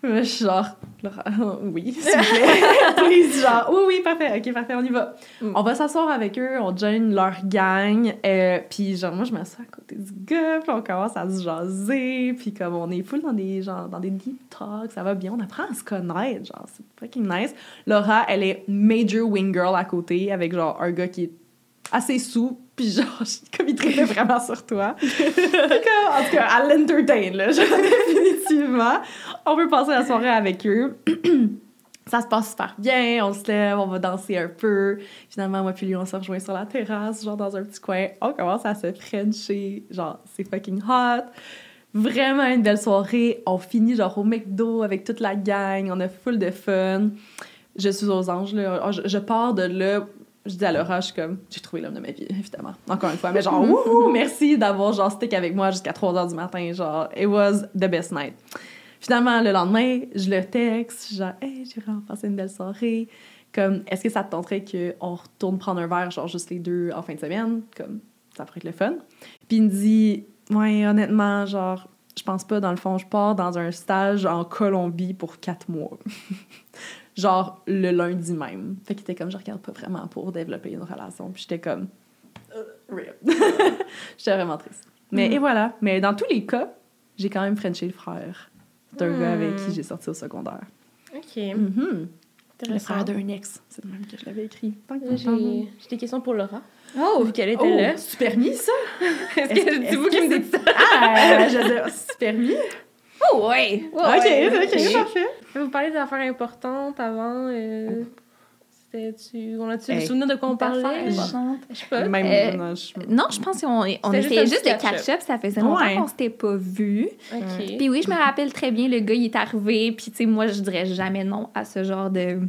Moi, Je suis genre, Laura, oui, s'il vous plaît. Please, genre, oui, oui, parfait, ok, parfait, on y va. Mm. On va s'asseoir avec eux, on join leur gang, euh, puis genre, moi, je m'assois à côté du gars, puis on commence à se jaser, puis comme on est full dans des, genre, dans des deep talks, ça va bien, on apprend à se connaître, genre, c'est fucking nice. Laura, elle est major wing girl à côté, avec genre un gars qui est assez sous, puis genre, comme il traitait vraiment sur toi. Comme, en tout cas, à l'entertain, là, genre, définitivement. On peut passer la soirée avec eux. Ça se passe super bien, on se lève, on va danser un peu. Finalement, moi puis lui, on se rejoint sur la terrasse, genre dans un petit coin. On commence à se frencher, genre, c'est fucking hot. Vraiment une belle soirée. On finit genre au McDo avec toute la gang, on a full de fun. Je suis aux anges, là. Je, je pars de là, je dis à Laura, je suis comme, j'ai trouvé l'homme de ma vie, évidemment. Encore une fois, mais genre, wouhou, merci d'avoir genre stick avec moi jusqu'à 3 h du matin. Genre, it was the best night. Finalement, le lendemain, je le texte, genre, hey, j'ai vraiment passé une belle soirée. Comme, est-ce que ça te tenterait qu'on retourne prendre un verre, genre juste les deux en fin de semaine? Comme, ça pourrait être le fun. Puis il me dit, ouais, honnêtement, genre, je pense pas, dans le fond, je pars dans un stage en Colombie pour quatre mois. genre, le lundi même. Fait qu'il était comme, je regarde pas vraiment pour développer une relation. Puis j'étais comme, euh, real. j'étais vraiment triste. Mais, Mm. et voilà. Mais dans tous les cas, j'ai quand même frenché le frère d'un Mm. gars avec qui j'ai sorti au secondaire. OK, Mhm. Le frère d'un ex. C'est le même que je l'avais écrit. J'ai des questions pour Laura. Oh! Vu qu'elle était Oh, là. super mis, ça! Est-ce que c'est vous qui me c'est- dites ça? Ah, je veux dire, super mis. Oh, ouais! ok, ok, parfait. Vous parlez d'affaires importantes avant. Euh, C'était-tu. On a-tu le souvenir de quoi on parlait? Je sais pas. Même, Euh, non, je- Non, je pense qu'on on essayait juste, de catch-up. Ça faisait longtemps Ouais. qu'on s'était pas vus. OK. Puis oui, je me rappelle très bien, le gars, il est arrivé. Puis tu sais, moi, je dirais jamais non à ce genre de.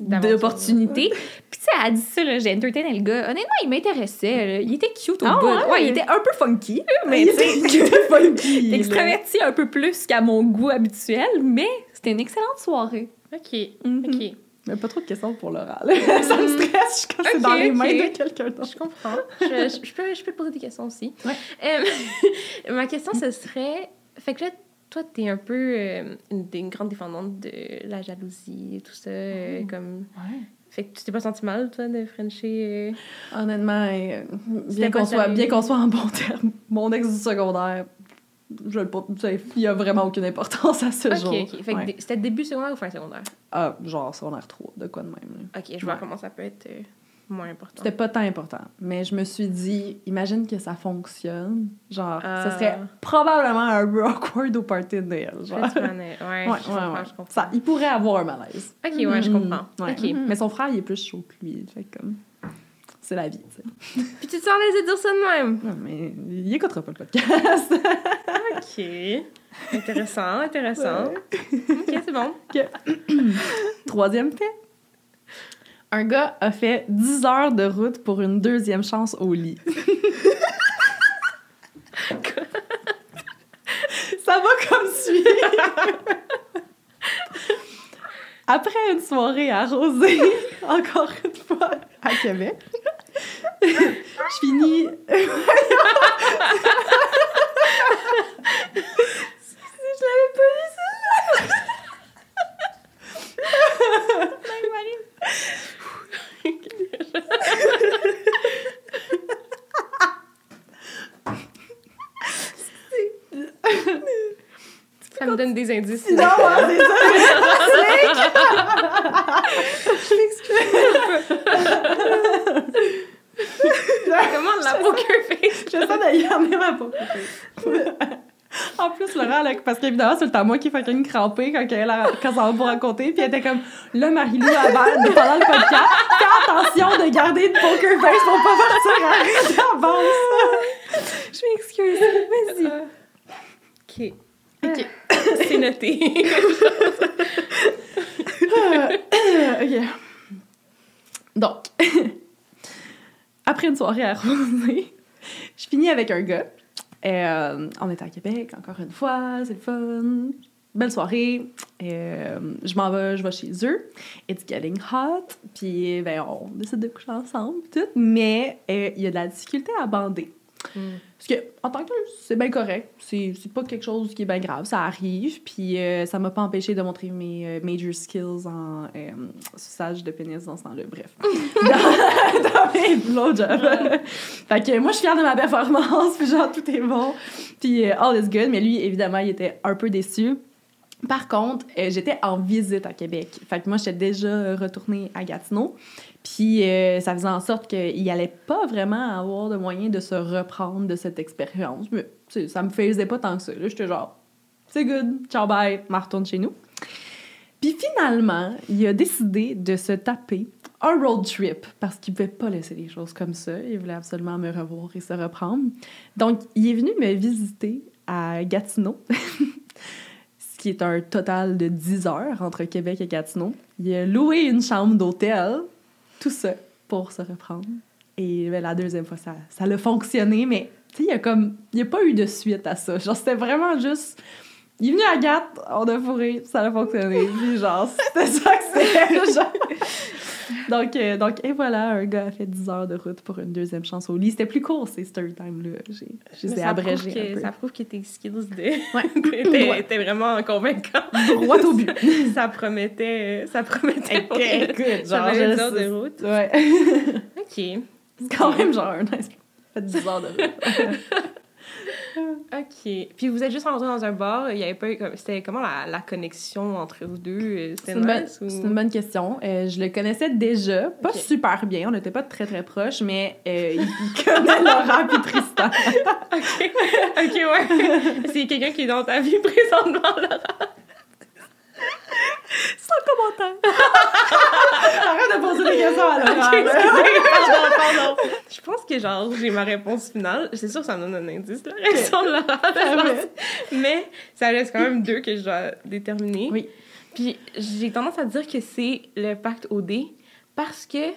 D'opportunités. Puis tu sais, elle a dit ça, là, j'ai entertainé le gars. Honnêtement, il m'intéressait. là. Il était cute au Ah bout. ouais? Ouais, il était un peu funky, mais Il était- funky, extraverti un peu plus qu'à mon goût habituel, mais c'était une excellente soirée. Ok, Mhm. ok. Mais pas trop de questions pour l'oral. ça me stresse quand c'est Ok, dans les mains de quelqu'un d'autre. Je comprends. je, je- je peux, je peux te poser des questions aussi. Ouais. Euh, ma question, ce serait... Fait que là, toi, t'es un peu euh, une, une grande défendante de la jalousie et tout ça. euh, comme... Ouais. Fait que tu t'es pas senti mal, toi, de Frencher... euh, Honnêtement, bien qu'on soit, sérieux. bien qu'on soit en bon terme, mon ex du secondaire, je le pas, tu il y a vraiment aucune importance à ce Ok, jour. ok. Fait que Ouais. c'était début secondaire ou fin secondaire? Ah, genre secondaire 3, de quoi de même. là. Ok, je vois Ouais. comment ça peut être moins important. C'était pas tant important, mais je me suis dit, imagine que ça fonctionne, genre, Ah. ça serait probablement un peu awkward au party de Noël, genre. Ouais, Ouais, je ouais, comprends, ouais. je comprends. Ça, il pourrait avoir un malaise. Ok, ouais, je Mhm. comprends. Ouais. Ok. Mais son frère, il est plus chaud que lui. Fait comme. C'est la vie, tu sais. Puis tu te sens laissé dire ça de même? Non, mais il écoutera pas le podcast. Ok. Intéressant, intéressant. Ok, c'est bon. Troisième fait. Un gars a fait 10 heures de route pour une deuxième chance au lit. Ça va comme suit. Après une soirée arrosée, encore une fois, à Québec, je finis... je l'avais pas vu, ça. Ça me donne des indices. Non, ouais, c'est ça. Comment la poker face? J'essaie de garder ma peau. En plus, Laura, là, parce qu'évidemment, c'est le temps moi qui fait une crampée quand, elle a- quand ça va pour raconter. Puis elle était comme, là, Marie-Lou, avant, pendant le podcast, fais attention de garder une poker face pour pas partir arrête d'avance. Je m'excuse. Vas-y. Ok. Ok. C'est noté. ok. Donc, après une soirée arrosée, je finis avec un gars. Euh, on est à Québec, encore une fois, c'est le fun. Belle soirée. Euh, je m'en vais, je vais chez eux. It's getting hot. Puis, ben, on décide de coucher ensemble, tout. Mais euh, il y a de la difficulté à bander. Parce que, en tant que c'est bien correct. C'est c'est pas quelque chose qui est bien grave. Ça arrive. Puis, euh, ça m'a pas empêché de montrer mes euh, major skills en euh, suçage de pénis dans ce temps-là. Bref. dans, dans mes blowjobs. fait que moi, je suis fière de ma performance. Puis, genre, tout est bon. Puis, euh, all is good. Mais lui, évidemment, il était un peu déçu. Par contre, euh, j'étais en visite à Québec. Fait que moi, j'étais déjà retournée à Gatineau. Puis euh, ça faisait en sorte qu'il allait pas vraiment avoir de moyen de se reprendre de cette expérience. Mais ça me faisait pas tant que ça. J'étais genre, c'est good, ciao, bye, je retourne chez nous. Puis finalement, il a décidé de se taper un road trip parce qu'il pouvait pas laisser les choses comme ça. Il voulait absolument me revoir et se reprendre. Donc, il est venu me visiter à Gatineau. qui est un total de 10 heures entre Québec et Gatineau. Il a loué une chambre d'hôtel, tout ça, pour se reprendre. Et ben, la deuxième fois, ça, ça a fonctionné, mais tu sais, il y a comme... Il n'y a pas eu de suite à ça. Genre, c'était vraiment juste... Il est venu à Gat, on a fourré, ça a fonctionné. Genre, c'était ça que c'était. Donc, euh, donc, et voilà, un gars a fait 10 heures de route pour une deuxième chance au lit. C'était plus court, ces story time-là. J'ai, je les ai Ça prouve abrégés que- un peu. Ça prouve que tes skills de... Ouais. t'es vraiment convaincant. Droit au but. ça promettait... Ça promettait Écoute, genre, ça fait je une heure sais- de route. Ouais. OK. C'est quand même genre un nice. Fait 10 heures de route. OK. Puis vous êtes juste rentrés dans un bar, il y avait pas eu. C'était comment la, la connexion entre vous deux? C'est une, bonne, nice ou... c'est une bonne question. Euh, je le connaissais déjà, pas super bien, on n'était pas très très proches, mais euh, il, connaît Laurent et Tristan. OK. OK, ouais. C'est quelqu'un qui est dans ta vie présentement, là. Sans commentaire. Arrête de poser des questions à pardon, pardon. Je pense que, genre, j'ai ma réponse finale. C'est sûr que ça me donne un indice, la réaction de. Mais ça reste quand même deux que je dois déterminer. Oui. Puis j'ai tendance à dire que c'est le pacte OD parce que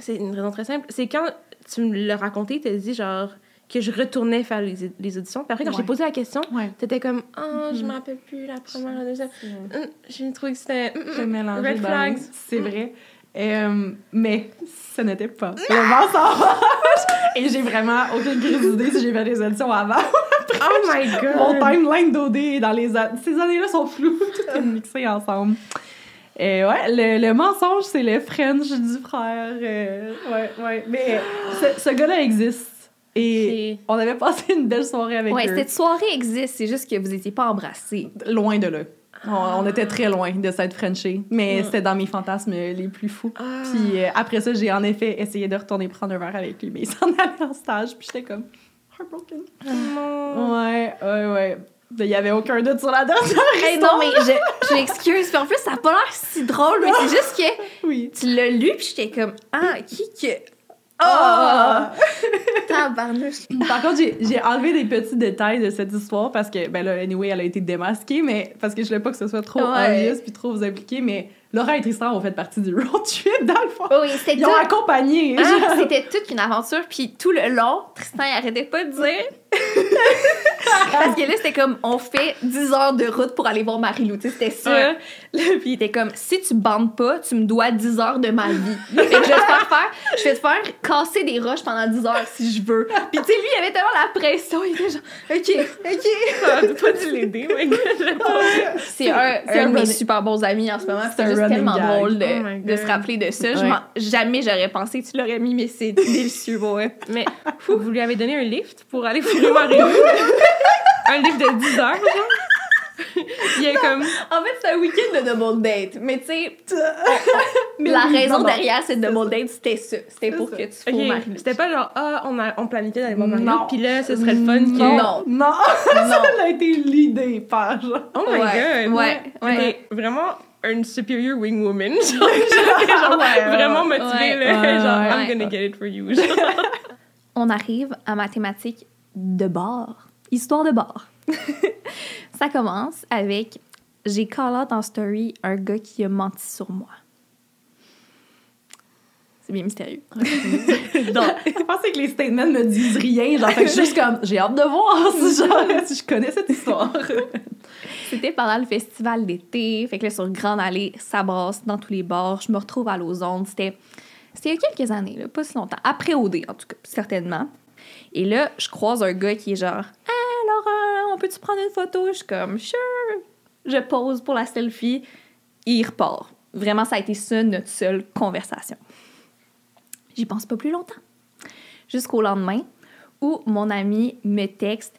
c'est une raison très simple. C'est quand tu me l'as raconté, tu as dit genre que je retournais faire les, les auditions. Puis après, quand Ouais. j'ai posé la question, Ouais. t'étais comme oh, je me rappelle plus la première, la deuxième. Hum, J'ai trouvé que c'était. hum, mélangé. Red ben flags. C'est vrai. Euh, mais ce n'était pas le mensonge. Et j'ai vraiment aucune crise d'idée si j'ai fait des auditions avant. Oh my Mon god! timeline d'OD dans les a- ces années-là sont floues, tout est mixé ensemble. Et ouais, le, le mensonge, c'est le French du frère. euh, ouais, ouais. Mais ce, ce gars-là existe. Et on avait passé une belle soirée avec Ouais, eux. cette soirée existe, c'est juste que vous étiez pas embrassés. Loin de là. On, on était très loin de s'être Frenché. Mais Mm. c'était dans mes fantasmes les plus fous. Ah. Puis euh, après ça, j'ai en effet essayé de retourner prendre un verre avec lui, mais il s'en allait en stage, puis j'étais comme heartbroken. Non. Ouais, ouais, ouais. Il y avait aucun doute sur la dernière Hey, non, mais je, je m'excuse. Puis en plus, ça a pas l'air si drôle, mais c'est juste que Oui. tu l'as lu, puis j'étais comme, ah, qui que. Ah! Tabarnouche. Par contre, j'ai- j'ai enlevé des petits détails de cette histoire parce que, ben là, anyway, elle a été démasquée, mais parce que je voulais pas que ce soit trop obvious puis trop vous impliquer, mais Laura et Tristan ont fait partie du road trip, dans le fond. Oui, c'était Ils tout. ont accompagné. Ah, c'était toute une aventure, puis tout le long, Tristan, il arrêtait pas de dire. Parce que là, c'était comme, on fait 10 heures de route pour aller voir Marie-Lou, tu c'était ça. Ouais. Là, puis il était comme, si tu bandes pas, tu me dois 10 heures de ma vie. Fait que je vais te faire faire, je vais te faire casser des roches pendant 10 heures si je veux. Puis tu sais, lui, il avait tellement la pression, il était genre, ok, ok. Ah, pas dû l'aider, C'est un, C'est un un de mes super bons amis en ce moment. C'est un running tellement gag. drôle de, Oh de se rappeler de ça. Ouais. jamais j'aurais pensé que tu l'aurais mis, mais c'est délicieux, ouais. Mais vous lui avez donné un lift pour aller fouiller Marie-Lou? un lift de 10 heures, genre? Il est comme. En fait, c'est un week-end de double date. Mais tu sais, Mais la oui, raison non, non. derrière cette double date, c'était ça. C'était pour ça. que tu fous Ok, Marie-Lou. C'était pas genre, ah, on, a, on planifiait d'aller voir Non. puis là, ce serait le fun que. Non, Non. non. ça Non. a été l'idée, pas genre. Oh my Ouais, god! ouais, ouais. T'es vraiment une superior wing woman. Genre, genre, Ouais, vraiment motivée, Ouais, là. ouais, genre, ouais. I'm gonna get it for you. genre. On arrive à mathématiques de bar. Histoire de bar. ça commence avec j'ai call out en story un gars qui a menti sur moi. C'est bien mystérieux. Donc, je pensais que les statements me disent rien. Genre, fait que juste comme, j'ai hâte de voir si, genre, si je connais cette histoire. C'était pendant le festival d'été. Fait que là, sur Grande Allée, ça brasse dans tous les bars. Je me retrouve à Lausanne. C'était, c'était il y a quelques années, là, pas si longtemps. Après OD, en tout cas, certainement. Et là, je croise un gars qui est genre Ah, Laurent, on peut-tu prendre une photo? Je suis comme Sure. Je pose pour la selfie. Et il repart. Vraiment, ça a été ça notre seule conversation. J'y pense pas plus longtemps. Jusqu'au lendemain où mon ami me texte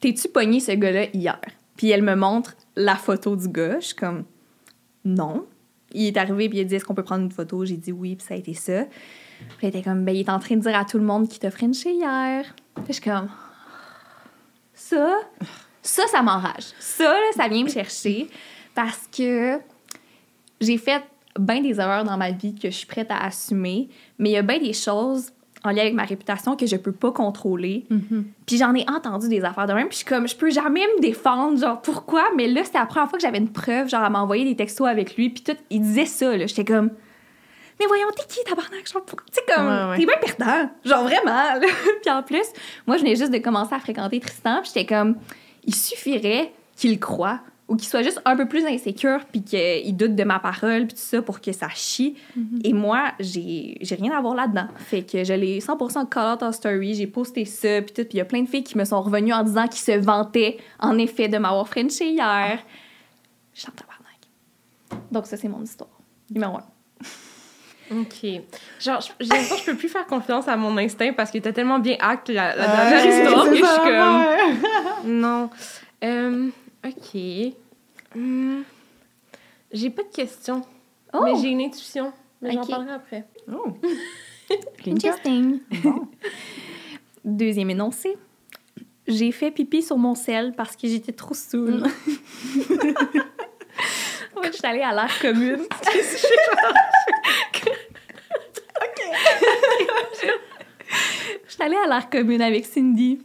T'es-tu pogné ce gars-là hier? Puis elle me montre la photo du gars. Je suis comme Non. Il est arrivé puis il a dit Est-ce qu'on peut prendre une photo? J'ai dit oui, puis ça a été ça. Puis elle était comme Ben, il est en train de dire à tout le monde qu'il t'a frenché hier. Je suis comme Ça, ça, ça m'enrage. Ça, ça vient me chercher parce que j'ai fait bien des erreurs dans ma vie que je suis prête à assumer, mais il y a bien des choses en lien avec ma réputation que je peux pas contrôler. Puis j'en ai entendu des affaires de même, puis je suis comme, je peux jamais me défendre, genre, pourquoi? Mais là, c'était la première fois que j'avais une preuve, genre, à m'envoyer des textos avec lui, puis tout, il disait ça, là. J'étais comme, mais voyons, t'es qui, tabarnak? Genre, tu sais, comme, Ouais, ouais. t'es bien perdant. Genre, vraiment, là. puis en plus, moi, je venais juste de commencer à fréquenter Tristan, puis j'étais comme, il suffirait qu'il le croie, ou qu'il soit juste un peu plus insécure, puis qu'il doute de ma parole, puis tout ça, pour que ça chie. Et moi, j'ai j'ai rien à voir là-dedans. Fait que je l'ai 100% call out en story, j'ai posté ça, puis tout. Puis il y a plein de filles qui me sont revenues en disant qu'ils se vantaient, en effet, de m'avoir frenché hier. Je suis en tabarnak. Donc ça, c'est mon histoire. Numéro un. Ok. Genre, je- j'ai l'impression que je peux plus faire confiance à mon instinct parce que t'as tellement bien acte la, la Ouais, dernière histoire que je suis comme. Non. Euh, ok. Hmm. J'ai pas de questions. Oh! Mais j'ai une intuition. Mais j'en Ok. parlerai après. Oh. Interesting. Bon. Deuxième énoncé. J'ai fait pipi sur mon sel parce que j'étais trop saoule. En fait, je suis allée à l'air commune. Je suis allée à l'air commune avec Cindy.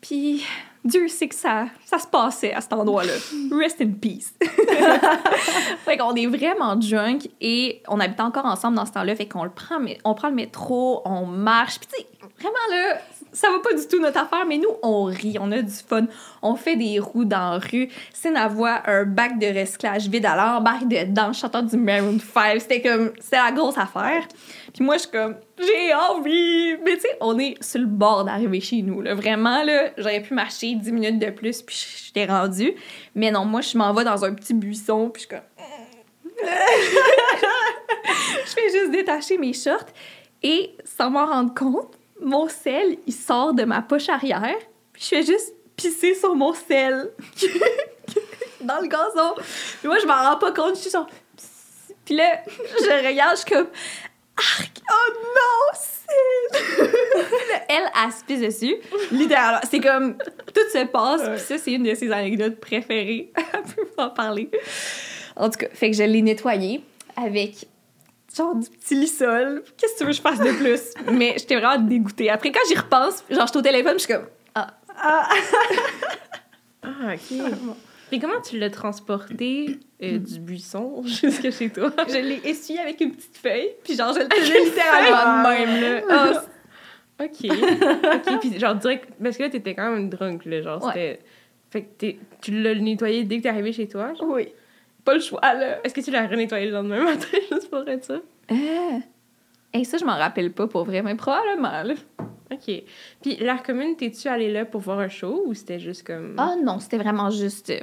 Puis Dieu sait que ça, ça se passait à cet endroit-là. Rest in peace. fait qu'on est vraiment drunk et on habite encore ensemble dans ce temps-là. Fait qu'on le prend, on prend le métro, on marche. Puis tu sais, vraiment là, ça va pas du tout notre affaire, mais nous, on rit, on a du fun. On fait des roues dans la rue. C'est voix un bac de recyclage vide à l'embarque dedans, chantant du Maroon 5. C'était comme, c'était la grosse affaire. Puis moi, je suis comme, j'ai envie! Mais tu sais, on est sur le bord d'arriver chez nous, là. Vraiment, là, j'aurais pu marcher 10 minutes de plus, puis j'étais rendue. Mais non, moi, je m'en vais dans un petit buisson, puis je suis comme... je fais juste détacher mes shorts. Et sans m'en rendre compte, mon sel, il sort de ma poche arrière, puis je fais juste pisser sur mon sel. dans le gazon. Puis moi, je m'en rends pas compte, je suis genre... Puis là, je regarde, je suis comme... Arc! Oh non! Elle, elle se pisse dessus. Littéralement. C'est comme... Tout se passe. Puis ça, c'est une de ses anecdotes préférées. elle peut en parler. En tout cas, fait que je l'ai nettoyé avec genre du petit lissol. Qu'est-ce que tu veux que je fasse de plus? Mais j'étais vraiment dégoûtée. Après, quand j'y repense, genre, je suis au téléphone, je suis comme... Ah. Ah, OK. Et comment tu l'as transporté euh, du buisson jusque chez toi? je l'ai essuyé avec une petite feuille, puis genre, je le tenais littéralement de même, là. Ah, OK. OK, puis genre, direct... Parce que là, t'étais quand même drunk, là, genre, Ouais. c'était... Fait que t'es- tu l'as nettoyé dès que t'es arrivé chez toi? genre? oui. Pas le choix, là. Est-ce que tu l'as renettoyé le lendemain matin, juste pour être ça? Euh... Et ça, je m'en rappelle pas pour vrai, mais probablement, là. OK. Puis, l'air commune, t'es-tu allé là pour voir un show ou c'était juste comme... Ah non, c'était vraiment juste... euh,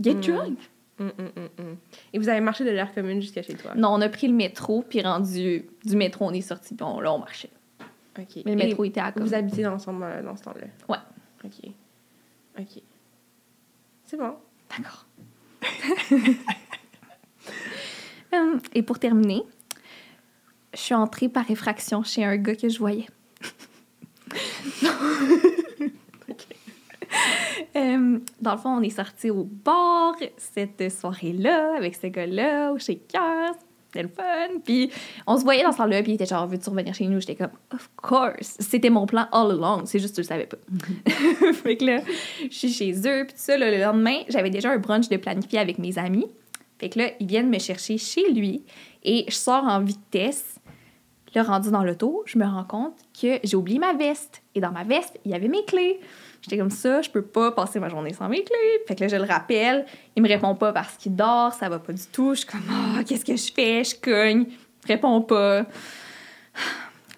Get Mm. drunk. Hum, hum, hum. Et vous avez marché de l'air commune jusqu'à chez toi? Non, on a pris le métro, puis rendu du métro, on est sorti, puis on, là, on marchait. OK. Mais le Et métro était à Vous côté. habitez ensemble euh, dans ce temps-là? Ouais. OK. OK. C'est bon. D'accord. Hum, Et pour terminer, je suis entrée par effraction chez un gars que je voyais. Hum, dans le fond, on est sortis au bar cette soirée-là avec ce gars-là au shaker. C'était le fun. Puis on se voyait dans ce temps-là, puis il était genre, veux-tu revenir chez nous? J'étais comme, of course. C'était mon plan all along. C'est juste que tu le savais pas. fait que là, je suis chez eux, puis tout ça. là, le lendemain, j'avais déjà un brunch de planifié avec mes amis. Fait que là, ils viennent me chercher chez lui et je sors en vitesse. Là, rendu dans l'auto, je me rends compte que j'ai oublié ma veste. Et dans ma veste, il y avait mes clés. J'étais comme ça, je peux pas passer ma journée sans mes clés. Fait que là, je le rappelle. Il me répond pas parce qu'il dort, ça va pas du tout. Je suis comme, ah, qu'est-ce que je fais? Je cogne. Il répond pas.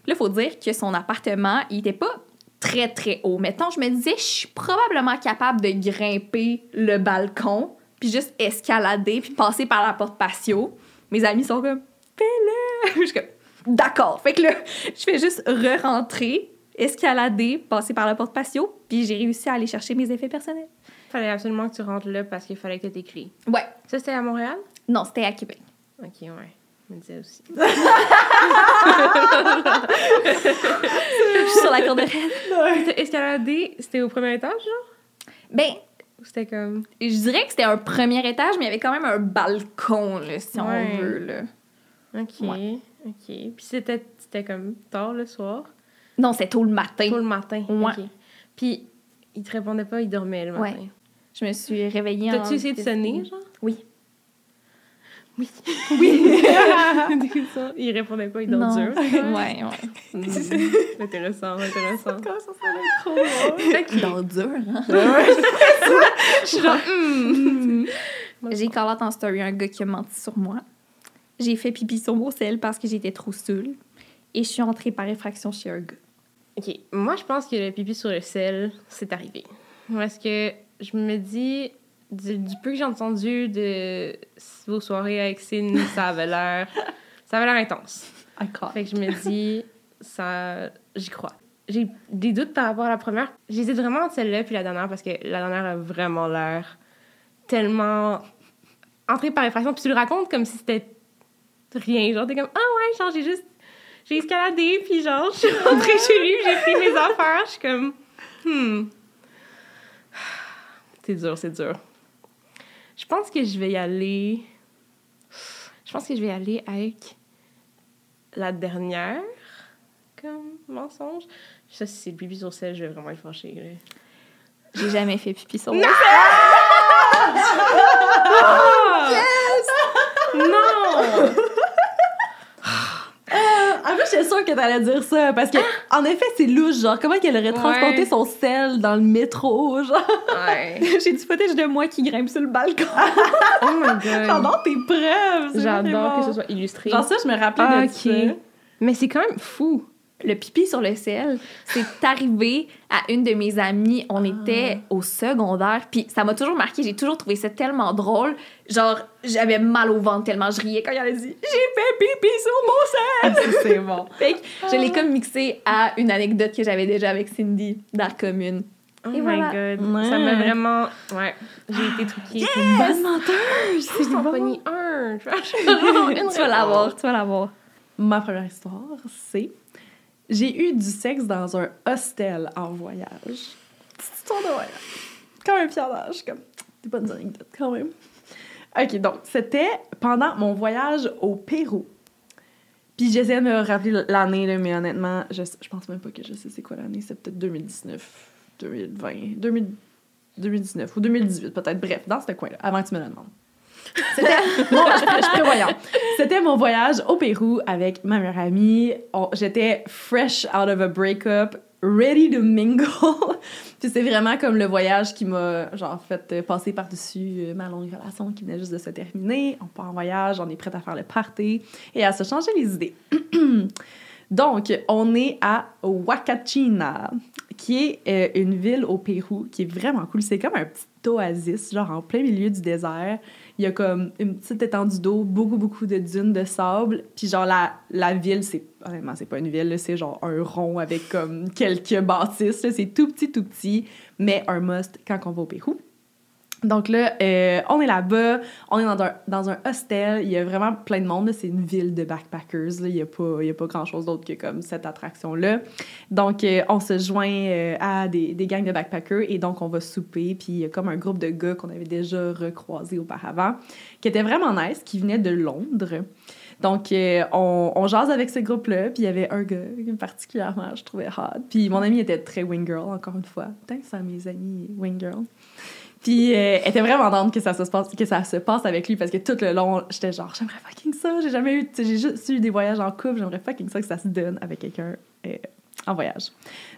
Là, faut dire que son appartement, il était pas très, très haut. Mettons, je me disais, je suis probablement capable de grimper le balcon, puis juste escalader, puis passer par la porte patio. Mes amis sont comme, fais-le! Je suis comme, d'accord. Fait que là, je fais juste re-rentrer, escalader, passer par la porte patio, puis j'ai réussi à aller chercher mes effets personnels. Fallait absolument que tu rentres là parce qu'il fallait que tu clés. Ouais. Ça, c'était à Montréal? Non, c'était à Québec. OK, ouais. Je me disais aussi. Je suis sur la cour de reine. T'as escaladé, c'était au premier étage, genre? Ben, Ou c'était comme... je dirais que c'était un premier étage, mais il y avait quand même un balcon, là, si Ouais. on veut, là. OK, Ouais. OK. Puis c'était, c'était comme tard le soir? Non, c'était tôt le matin. Tôt le matin? Ouais. OK. Puis il te répondait pas, il dormait le matin. Ouais. Je me suis réveillée en... T'as-tu essayé de sonner, genre? Oui. Oui. Oui. il répondait pas, il dort Non. dur. ouais, ouais. Intéressant, intéressant. Il dort dur, hein? Je suis genre, hmm. J'ai call out en story un gars qui a menti sur moi. J'ai fait pipi sur mon sel parce que j'étais trop saoule. Et je suis entrée par effraction chez un gars. OK. Moi, je pense que le pipi sur le sel, c'est arrivé. Parce que je me dis, du, du peu que j'ai entendu de vos soirées avec Cine, ça avait l'air... Ça avait l'air intense. Fait que je me dis, ça... J'y crois. J'ai des doutes par rapport à la première. J'hésite vraiment entre celle-là puis la dernière parce que la dernière a vraiment l'air tellement entrée par effraction. Puis tu le racontes comme si c'était rien. Genre, t'es comme, ah ouais, genre, j'ai juste. J'ai escaladé, puis genre, je suis rentrée chez lui, j'ai pris mes affaires. Je suis comme, hmm. C'est dur, c'est dur. Je pense que je vais y aller. Je pense que je vais y aller avec la dernière comme mensonge. Ça, si c'est le pipi sur sel, je vais vraiment être fâchée. là. J'ai jamais fait pipi sur moi. Non! En plus, j'étais sûre que t'allais dire ça, parce que, en effet, c'est louche, genre, comment qu'elle aurait transporté son sel dans le métro, genre? Ouais. J'ai du footage de moi qui grimpe sur le balcon. Oh my god. J'adore tes preuves! J'adore que ce soit illustré. Genre ça, je me rappelais Ah, de ok. ça. Mais c'est quand même fou. Le pipi sur le sel, c'est arrivé à une de mes amies. On Ah. était au secondaire, puis ça m'a toujours marqué. J'ai toujours trouvé ça tellement drôle. Genre, j'avais mal au ventre tellement je riais quand elle a dit « J'ai fait pipi sur mon sel! c'est bon. » Fait que je l'ai comme mixé à une anecdote que j'avais déjà avec Cindy dans la commune. Oh Et my voilà. god. Ouais. Ça m'a vraiment. Ouais. J'ai été truquée. Bonne menteuse! Je C'est t'en pogné un. Tu vas l'avoir, tu vas l'avoir. Ma première histoire, c'est... J'ai eu du sexe dans un hostel en voyage. Petite histoire de voyage. Quand même fière d'âge, comme... Des bonnes anecdotes, quand même. OK, donc, c'était pendant mon voyage au Pérou. Puis j'essaie de me rappeler l'année, mais honnêtement, je, je pense même pas que je sais c'est quoi l'année. C'est peut-être 2019, 2020, 2000 2019 ou 2018, peut-être. Bref, dans ce coin-là, avant que tu me le demandes. C'était mon, je, mon voyage au Pérou avec ma meilleure amie. J'étais fresh out of a breakup, ready to mingle. Puis c'est vraiment comme le voyage qui m'a genre fait euh, passer par-dessus euh, ma longue relation qui venait juste de se terminer. On part en voyage, on est prête à faire le party et à se changer les idées. Donc, on est à Huacachina, qui est euh, une ville au Pérou qui est vraiment cool. C'est comme un petit oasis, genre en plein milieu du désert. Il y a comme une petite étendue d'eau, beaucoup, beaucoup de dunes de sable. Puis genre, la, la ville, c'est... Honnêtement, c'est pas une ville, c'est genre un rond avec comme quelques bâtisses. C'est tout petit, tout petit, mais un must quand on va au Pérou. Donc là, euh, on est là-bas, on est dans un, dans un hostel, il y a vraiment plein de monde, c'est une ville de backpackers, là. il n'y a pas, il y a pas grand-chose d'autre que comme cette attraction-là. Donc, euh, on se joint euh, à des, des gangs de backpackers et donc on va souper, puis il y a comme un groupe de gars qu'on avait déjà recroisés auparavant, qui était vraiment nice, qui venait de Londres. Donc, euh, on, on jase avec ce groupe-là, puis il y avait un gars particulièrement, je trouvais hot. Puis mon ami était très wing girl, encore une fois. Thanks à mes amis wing girl. Puis euh, elle était vraiment dente que ça se passe que ça se passe avec lui parce que tout le long j'étais genre j'aimerais fucking ça j'ai jamais eu j'ai juste eu des voyages en couple j'aimerais fucking ça que ça se donne avec quelqu'un euh, en voyage.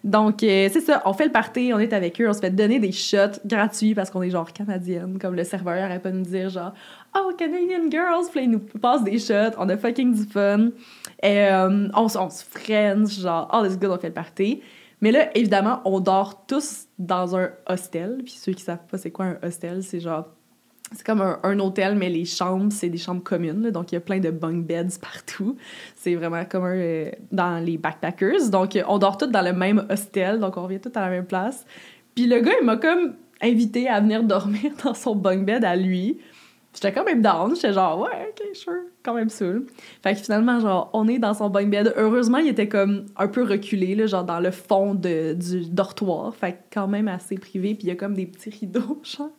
Donc euh, c'est ça on fait le party on est avec eux on se fait donner des shots gratuits parce qu'on est genre canadienne comme le serveur pas de nous dire genre oh Canadian girls puis là, il nous passe des shots on a fucking du fun. Et on, se friends genre all is good on fait le party mais là, évidemment, on dort tous dans un hostel. Puis ceux qui savent pas c'est quoi un hostel, c'est genre... C'est comme un, hôtel, mais les chambres, c'est des chambres communes. donc, il y a plein de bunk beds partout. C'est vraiment comme euh, dans les backpackers. Donc, on dort tous dans le même hostel. Donc, on revient tous à la même place. Puis le gars, il m'a comme invité à venir dormir dans son bunk bed à lui. J'étais quand même down. J'étais genre, ouais, ok, sure. Quand même saoul. Fait que finalement, genre, on est dans son bunk bed. Heureusement, il était comme un peu reculé, genre dans le fond de, du dortoir. Fait que quand même assez privé. Puis il y a comme des petits rideaux, genre,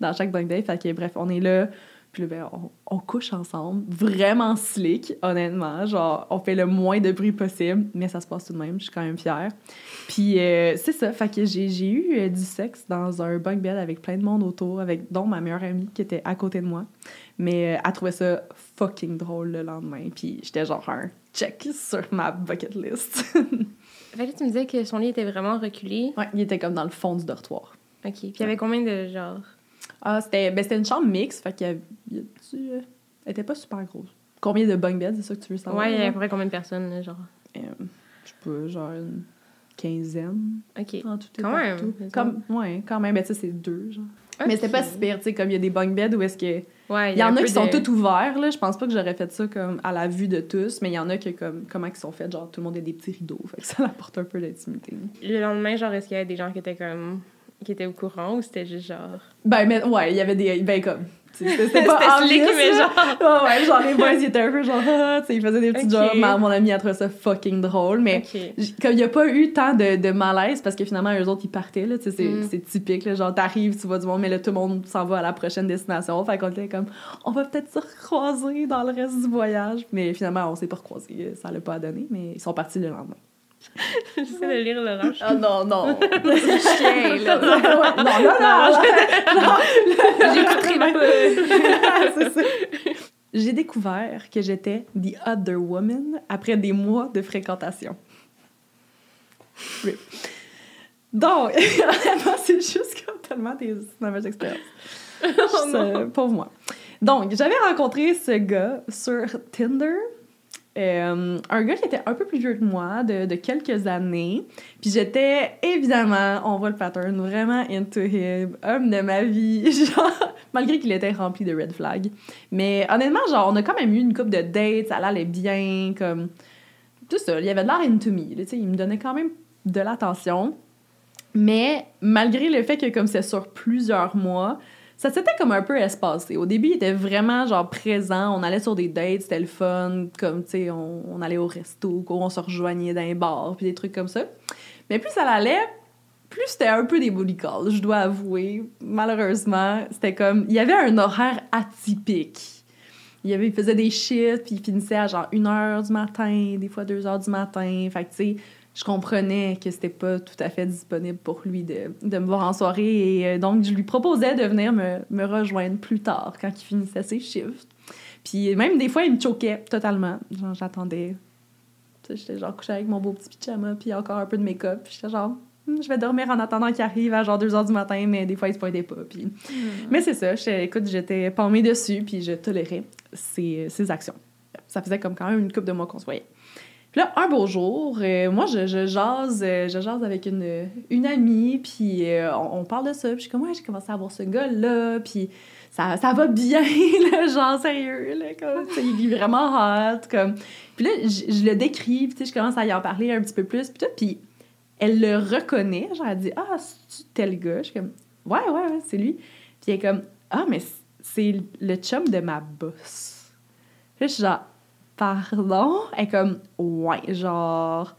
dans chaque bunk bed. Fait que bref, on est là. Puis là, ben, on, on couche ensemble. Vraiment slick, honnêtement. Genre, on fait le moins de bruit possible, mais ça se passe tout de même. Je suis quand même fière. Puis euh, c'est ça. Fait que j'ai eu euh, du sexe dans un bunk bed avec plein de monde autour, avec dont ma meilleure amie qui était à côté de moi. Mais euh, elle trouvait ça fucking drôle le lendemain. Puis j'étais genre un check sur ma bucket list. Fait que tu me disais que son lit était vraiment reculé. ouais, il était comme dans le fond du dortoir. Ok. Puis il y avait combien de genre. Ah, c'était ben, c'était une chambre mixte. Fait qu'il y avait. euh, elle était pas super grosse. Combien de bunk beds, c'est ça que tu veux savoir? Ouais, il y avait à peu près combien de personnes, là, genre? Euh, je sais pas, genre une quinzaine. Ok. En tout et Quand même, partout. Comme, ouais, quand même. Ben, ça, c'est deux, genre. Mais c'était pas si pire, tu sais, comme il y a des bunk beds où est-ce que. Ouais, Il y en a qui sont tous ouverts, là. Je pense pas que j'aurais fait ça comme à la vue de tous, mais il y en a qui, comme, comment ils sont faits, genre, tout le monde a des petits rideaux. Fait que ça apporte un peu d'intimité. Le lendemain, genre, est-ce qu'il y avait des gens qui étaient comme. Qui étaient au courant ou c'était juste genre? Ben, mais, ouais, il y avait des. Ben, comme. C'était pas obvious, mais genre. Ouais, ouais, genre, les boys, ils étaient un peu genre, tu sais, ils faisaient des petits Ok. jobs. Ma- Mon ami a trouvé ça fucking drôle, mais. Comme il n'y a pas eu tant de, de malaise parce que finalement, eux autres, ils partaient. Là, tu sais, c'est, Mm. typique. Là, genre, t'arrives, tu vois du monde, mais là, tout le monde s'en va à la prochaine destination. Fait qu'on était comme, on va peut-être se recroiser dans le reste du voyage. Mais finalement, on s'est pas recroisés. Ça l'a pas donné, mais ils sont partis le lendemain. J'essaie de lire le rush. Ah non, non. Chien, là. non, là. J'écouterai pas. C'est ça. J'ai découvert que j'étais the other woman après des mois de fréquentation. Oui. Donc, vraiment, c'est juste comme tellement des mauvaises expériences. Euh, Pauvre moi. Donc, j'avais rencontré ce gars sur Tinder. Euh, un gars qui était un peu plus vieux que moi, de, quelques années. Puis j'étais, évidemment, on voit le pattern, vraiment into him, homme de ma vie, genre, malgré qu'il était rempli de red flags. Mais honnêtement, genre, on a quand même eu une couple de dates, ça allait bien, comme... Tout ça, il y avait de l'air into me, tu sais, il me donnait quand même de l'attention. Mais malgré le fait que comme c'est sur plusieurs mois, ça s'était comme un peu espacé. Au début, il était vraiment genre présent. On allait sur des dates, c'était le fun. Comme, tu sais, on, allait au resto, on se rejoignait dans les bars, puis des trucs comme ça. Mais plus ça allait, plus c'était un peu des booty calls, je dois avouer. Malheureusement, c'était comme... Il y avait un horaire atypique. Il, avait, il faisait des shifts, puis il finissait à genre 1h du matin, des fois 2h du matin. Fait que, tu sais, je comprenais que c'était pas tout à fait disponible pour lui de, de me voir en soirée et euh, donc je lui proposais de venir me, me rejoindre plus tard quand il finissait ses shifts. Puis même des fois, il me choquait totalement. Genre, j'attendais. J'étais genre couchée avec mon beau petit pyjama puis encore un peu de make-up. Puis j'étais genre, Hmm, je vais dormir en attendant qu'il arrive à genre 2 heures du matin, mais des fois, il se pointait pas. Puis... Mais c'est ça, écoute, j'étais palmée dessus puis je tolérais ses, ses actions. Ça faisait comme quand même une couple de mois qu'on se voyait. Puis là, un beau jour, euh, moi, je, jase, euh, je jase avec une, une amie, puis euh, on, parle de ça. Puis je suis comme, ouais, j'ai commencé à voir ce gars-là, puis ça, ça va bien, genre, sérieux, là, comme, il est vraiment hot, comme. Puis là, je, le décris, puis je commence à y en parler un petit peu plus, puis tout, puis elle le reconnaît, genre, elle dit, ah, c'est tel gars? Je suis comme, ouais, ouais, ouais, c'est lui. Puis elle est comme, ah, mais c'est le chum de ma boss. Puis là, je suis genre, pardon? Elle est comme, ouais, genre,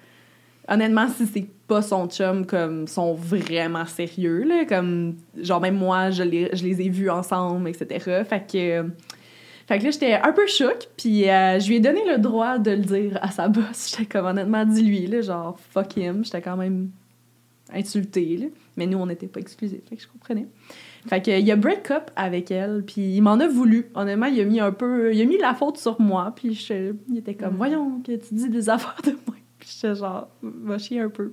honnêtement, si c'est pas son chum, comme, sont vraiment sérieux, là, comme, genre, même moi, je les, je les ai vus ensemble, etc. Fait que, fait que là, j'étais un peu choc, puis euh, je lui ai donné le droit de le dire à sa boss. J'étais comme, honnêtement, dis-lui, là, genre, fuck him. J'étais quand même insultée, là. Mais nous, on n'était pas exclusifs, fait que je comprenais. Fait que, il a break up avec elle, puis il m'en a voulu. Honnêtement, il a mis un peu... Il a mis la faute sur moi, puis je- il était comme, Mm. voyons, que tu dis des affaires de moi. Puis j'étais genre, va chier un peu.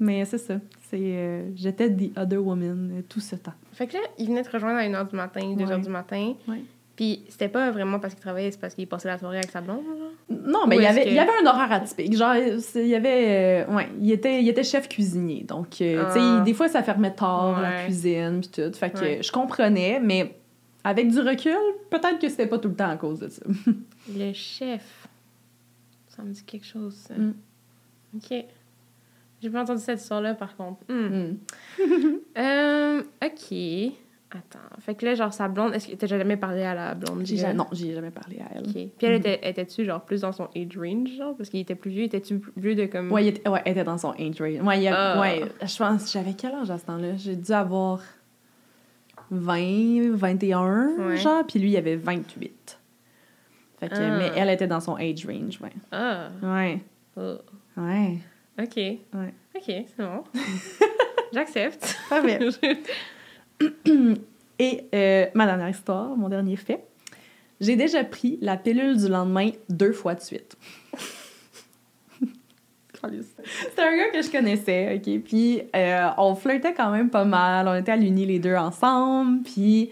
Mais c'est ça. C'est, euh, j'étais the other woman tout ce temps. Fait que là, il venait te rejoindre à 1h du matin, 2h Ouais. du matin. Ouais. Puis c'était pas vraiment parce qu'il travaillait, c'est parce qu'il passait la soirée avec sa blonde, genre? Non, mais il y, avait, que- il y avait un horaire atypique. Genre, il y avait. euh, ouais, il était, il était chef cuisinier. Donc, euh, tu sais, Ah. des fois, ça fermait tard, la cuisine, puis tout. Fait que Ouais. je comprenais, mais avec du recul, peut-être que c'était pas tout le temps à cause de ça. Le chef. Ça me dit quelque chose, ça. Mm. OK. J'ai pas entendu cette histoire-là, par contre. Hmm. Mm. Euh, OK. Attends. Fait que là, genre, sa blonde... Est-ce que t'as jamais parlé à la blonde? J'ai du ja- gars? non, j'y ai jamais parlé à elle. OK. Puis elle était, était-tu, genre, plus dans son age range, genre? Parce qu'il était plus vieux. Était-tu plus vieux de comme... Ouais, il était, ouais, elle était dans son age range. Ouais, il a- Ah. ouais, je pense, j'avais quel âge à ce temps-là? J'ai dû avoir 20, 21, Ouais. genre, puis lui, il avait 28. Fait que, Ah. mais elle était dans son age range, ouais. Ah. Ouais, Oh. ouais. OK. Ouais. OK, c'est bon. J'accepte. Pas bien. Et euh, ma dernière histoire, mon dernier fait, j'ai déjà pris la pilule du lendemain deux fois de suite. C'était un gars que je connaissais, OK? Puis euh, on flirtait quand même pas mal. On était à l'uni les deux ensemble. Puis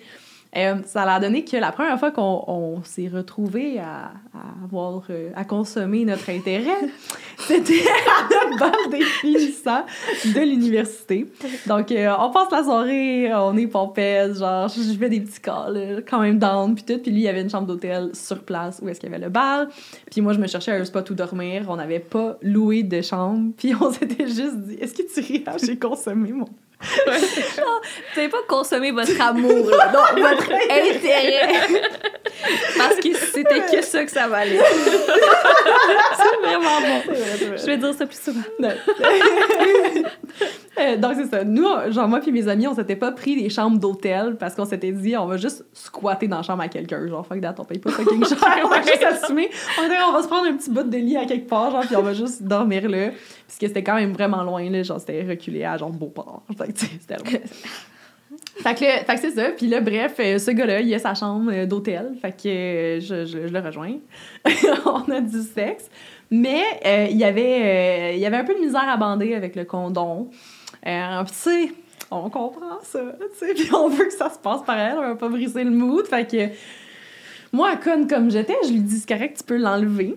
euh, ça a donné que la première fois qu'on on s'est retrouvés à, à avoir... euh, à consommer notre intérêt, c'était à notre bal des finissants de l'université. Donc, euh, on passe la soirée, on est pompette, genre, je fais des petits calls, là, quand même down, puis tout. Puis lui, il y avait une chambre d'hôtel sur place où est-ce qu'il y avait le bal. Puis moi, je me cherchais un spot où dormir. On n'avait pas loué de chambre. Puis on s'était juste dit, est-ce que tu ris? Ah, J'ai consommé mon... Vous n'avez pas consommé votre amour, là. non, votre intérêt. Parce que c'était que ça que ça valait. c'est vraiment bon. Je vais dire ça plus souvent. Non. Euh, donc, c'est ça. Nous, genre, moi puis mes amis, on s'était pas pris des chambres d'hôtel parce qu'on s'était dit, on va juste squatter dans la chambre à quelqu'un. Genre, fuck that, on paye pas fucking cher. on va juste assumer. On on va se prendre un petit bout de lit à quelque part, genre, puis on va juste dormir là. Parce que c'était quand même vraiment loin, là. Genre, c'était reculé à genre Beauport. Fait que, c'est ça. Puis là, bref, euh, ce gars-là, il a sa chambre euh, d'hôtel. Fait que euh, je, je- le rejoins. on a du sexe. Mais il y avait, il y avait un peu de misère à bander avec le condom. Tu sais, on comprend ça. Puis on veut que ça se passe par elle. On va pas briser le mood. Fait que moi, conne comme j'étais, je lui dis, c'est correct, tu peux l'enlever.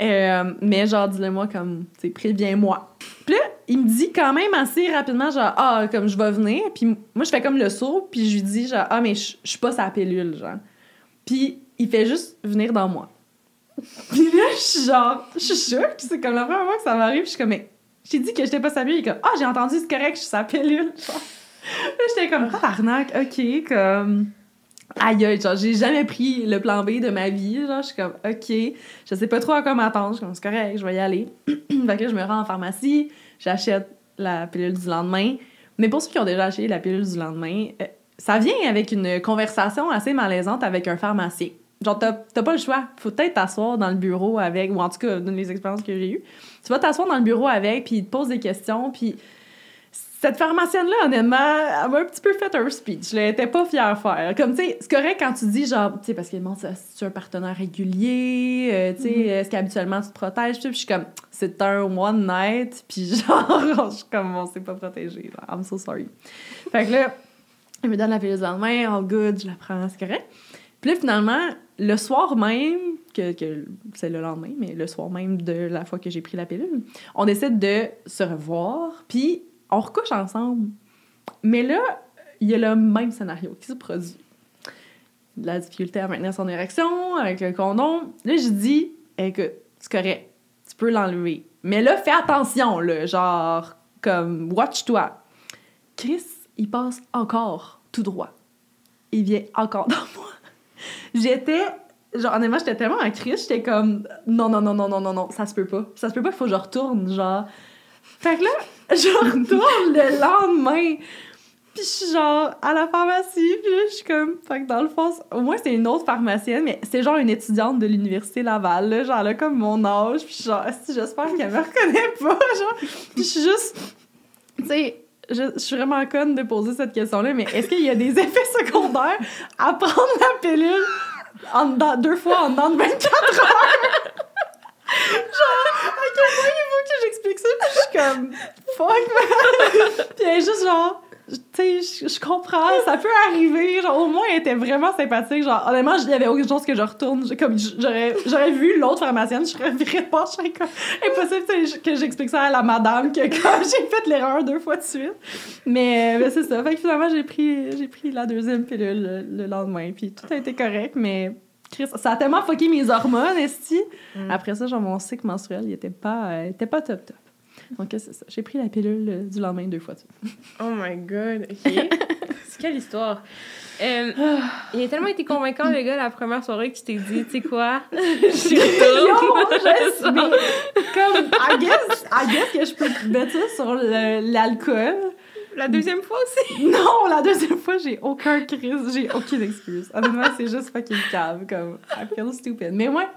Mais genre, dis-le-moi comme, tu sais, préviens-moi. Puis là, il me dit quand même assez rapidement, genre, ah, comme je vais venir. Puis moi, je fais comme le saut, puis je lui dis, genre, ah, mais je suis pas sa pilule, genre. Puis il fait juste venir dans moi. Puis là, je suis genre, je suis c'est comme la première fois que ça m'arrive, je suis comme, mais j'ai dit que j'étais pas sa pilule. Il est comme, ah, j'ai entendu, c'est correct, je suis sa pilule. Genre. Là, j'étais comme, ah, arnaque, ok, comme. Aïe, genre, j'ai jamais pris le plan B de ma vie. Genre, je suis comme, OK, je sais pas trop à quoi m'attendre. Je suis comme, c'est correct, je vais y aller. fait que je me rends en pharmacie, j'achète la pilule du lendemain. Mais pour ceux qui ont déjà acheté la pilule du lendemain, euh, ça vient avec une conversation assez malaisante avec un pharmacien. Genre, t'as pas le choix. Faut peut-être t'asseoir dans le bureau avec, ou en tout cas, dans les expériences que j'ai eues. Tu vas t'asseoir dans le bureau avec, puis il te pose des questions, puis cette pharmacienne-là, honnêtement, elle m'a un petit peu fait un speech. Elle était pas fière à faire. Comme, tu sais, c'est correct quand tu dis, genre, tu sais, parce qu'elle demande si tu un partenaire régulier, euh, tu sais, est-ce qu'habituellement tu te protèges. Puis je suis comme, c'est un one night, puis genre, je suis comme, on s'est pas protégé. I'm so sorry. Fait que là, elle me donne la pilule dans la main, all good, je la prends, c'est correct. Puis là, finalement, le soir même, que, que c'est le lendemain, mais le soir même de la fois que j'ai pris la pilule, on décide de se revoir, puis on recouche ensemble. Mais là, il y a le même scénario qui se produit. De La difficulté à maintenir son érection avec le condom. Là, je dis, écoute, c'est correct, tu peux l'enlever. Mais là, fais attention, là, genre, comme, watch-toi. Chris, il passe encore tout droit. Il vient encore dans moi. J'étais, genre, honnêtement, j'étais tellement en crise, j'étais comme, non, non, non, non, non, non, non, ça se peut pas. Ça se peut pas, il faut que je retourne, genre. Fait que là, je retourne le lendemain. Puis je suis genre à la pharmacie, puis là, je suis comme. Fait que dans le fond, au moins c'est une autre pharmacienne, mais c'est genre une étudiante de l'université Laval, là, genre là, comme mon âge, puis je suis genre, j'espère qu'elle me reconnaît pas, genre. Puis je suis juste. Tu sais, je, suis vraiment conne de poser cette question-là, mais est-ce qu'il y a des effets secondaires à prendre la pilule en, deux fois en dedans de 24 heures? Genre, à quel point il faut que j'explique ça? Puis je suis comme, fuck, man! Puis elle est juste genre, tu sais, je- comprends, ça peut arriver. Genre, au moins, elle était vraiment sympathique. Genre, honnêtement, il y avait aucune chose que je retourne. Comme, j'aurais, vu l'autre pharmacienne, je serais je serais comme, impossible que j'explique ça à la madame, que comme j'ai fait l'erreur deux fois de suite. Mais, euh, mais c'est ça. Fait que finalement, j'ai pris, pris la deuxième pilule le, le lendemain. Puis tout a été correct, mais. Chris, ça a tellement fucké mes hormones, esti. Après ça, genre, mon cycle menstruel, il était pas, euh, était pas top top. Donc, c'est ça. J'ai pris la pilule euh, du lendemain deux fois. Oh my god, ok. c'est quelle histoire. Euh, il a tellement été convaincant, le gars, la première soirée, que tu t'es dit, tu sais quoi, Yo, je suis- mais comme, I guess, I guess que je peux mettre ça sur l'alcool. La deuxième fois aussi? Non, la deuxième fois, j'ai aucun crise, j'ai aucune excuse. Honnêtement, c'est juste fucking cave, comme, I feel stupid. Mais ouais,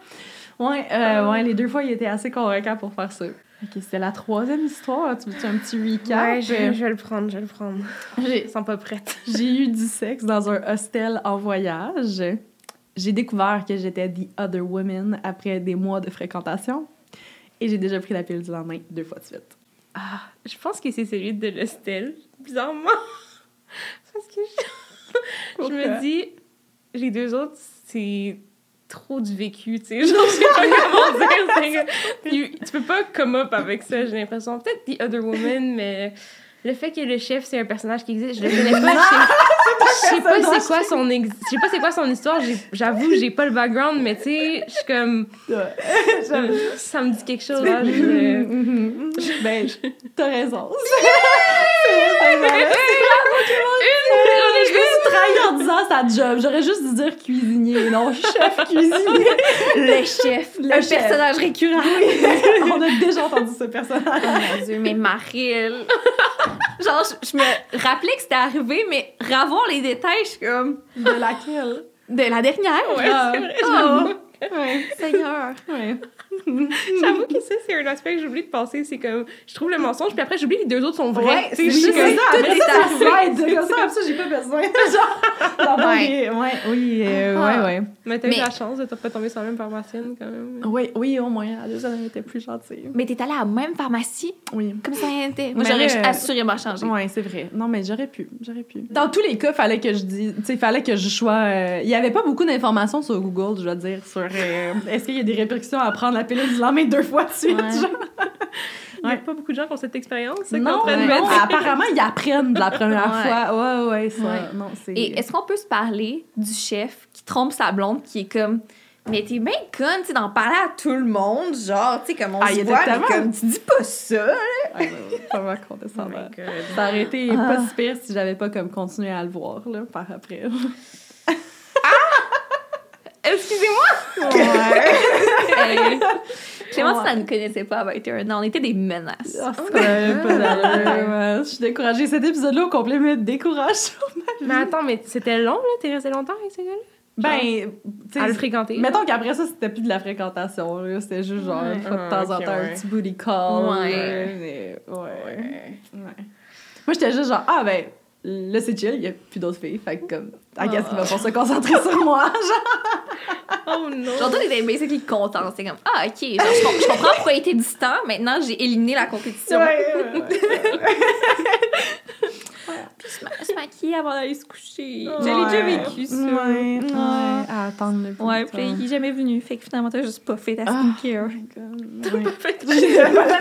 ouais, euh, ouais, les deux fois, il était assez convaincant pour faire ça. Ok, c'était la troisième histoire. Tu veux un petit recap? Ouais, je, je vais le prendre, je vais le prendre. Ils sont pas prêtes. J'ai eu du sexe dans un hostel en voyage. J'ai découvert que j'étais the other woman après des mois de fréquentation. Et j'ai déjà pris la pilule du lendemain deux fois de suite. Ah, je pense que c'est celui de l'hostel, bizarrement. Parce que je, je me dis, les deux autres, c'est trop du vécu, tu sais. Genre, je sais pas comment dire. tu, tu peux pas come up avec ça, j'ai l'impression. Peut-être The Other Woman, mais le fait que le chef, c'est un personnage qui existe, je le connais pas. Je sais- je pas c'est quoi son ex- je sais pas c'est quoi son histoire, j'avoue, j'ai pas le background, mais tu sais, je suis comme ça me dit quelque chose là. je- Mhm. ben, t'as raison. Je me suis trahie en disant sa job. J'aurais juste dû dire cuisinier, non chef cuisinier. Le chef, Le un chef. personnage récurrent. On a déjà entendu ce personnage. Oh mon dieu, mais Marie, Genre, je, je me rappelais que c'était arrivé, mais revoir les détails, je suis comme. De laquelle? De la dernière? Ouais, c'est vrai, Oh, Ouais. Seigneur. Ouais. J'avoue que ça, c'est un aspect que j'oublie de passer. C'est comme, je trouve le mensonge, puis après, j'oublie que les deux autres sont vrais. Ouais, c'est ça. comme ça. Après est ça, ça arrivé. slide. Comme ça, comme ça, j'ai pas besoin. Genre, Ouais. ouais, oui, euh, Ah. ouais, ouais. Mais t'as eu Mais- la chance de pas tomber sur la même pharmacienne, quand même. Oui, oui, au moins. La deuxième, elle était plus gentille. Mais t'es allée à la même pharmacie, Oui. comme ça était. Moi, j'aurais là, assurément changé. Ouais, c'est vrai. Non, mais j'aurais pu. J'aurais pu. Dans tous les cas, fallait que je dise. Tu sais, fallait que je sois. euh, Il y avait pas beaucoup d'informations sur Google, je dois dire, sur. Euh, Est-ce qu'il y a des répercussions à prendre la pilule du lendemain deux fois de suite? Ouais. genre? Il y a pas beaucoup de gens qui ont cette expérience, Non, apparemment, ils apprennent de la première Ouais. fois. Ouais, ouais, ça. Ouais. Non, c'est. Et est-ce qu'on peut se parler du chef qui trompe sa blonde, qui est comme. Mais t'es bien conne, tu d'en parler à tout le monde, genre, tu sais, comme on Ah, se il était voit, mais tellement- comme tu dis pas ça. Ah, non, pas mal Oh. Ça aurait été Ah. pas si pire si j'avais pas comme continué à le voir là, par après. Euh, Excusez-moi! Clémentine, Ouais. elle ne connaissait pas à 21 ans. On était des menaces. Ah, pas ouais. Je suis découragée. Cet épisode-là au complet me décourage. Mais attends, mais c'était long, là? T'es resté longtemps avec ces gars-là? Ben, tu À le sais, fréquenter? mettons qu'après ça, c'était plus de la fréquentation. là. C'était juste genre, Ouais. une fois de temps en temps, ouais. un petit booty call. Ouais. là, mais ouais. Ouais. Moi, j'étais juste genre, ah ben, là, c'est chill, il y a plus d'autres filles. Fait que comme, I guess qu'il va pas se concentrer sur moi. Genre, Oh non! Genre, toi, t'étais basically content. C'est comme, ah, ok, genre, je, com- je comprends pourquoi il était distant. Maintenant, j'ai éliminé la compétition. Puis se, ma- se maquiller avant d'aller se coucher. Ouais. Je l'ai déjà vécu, ça. Ouais, ouais. Ah. À attendre le plus Ouais, puis il est jamais venu. Fait que finalement, t'as juste pas fait ta Ah. skincare. Ouais. J'ai pas fait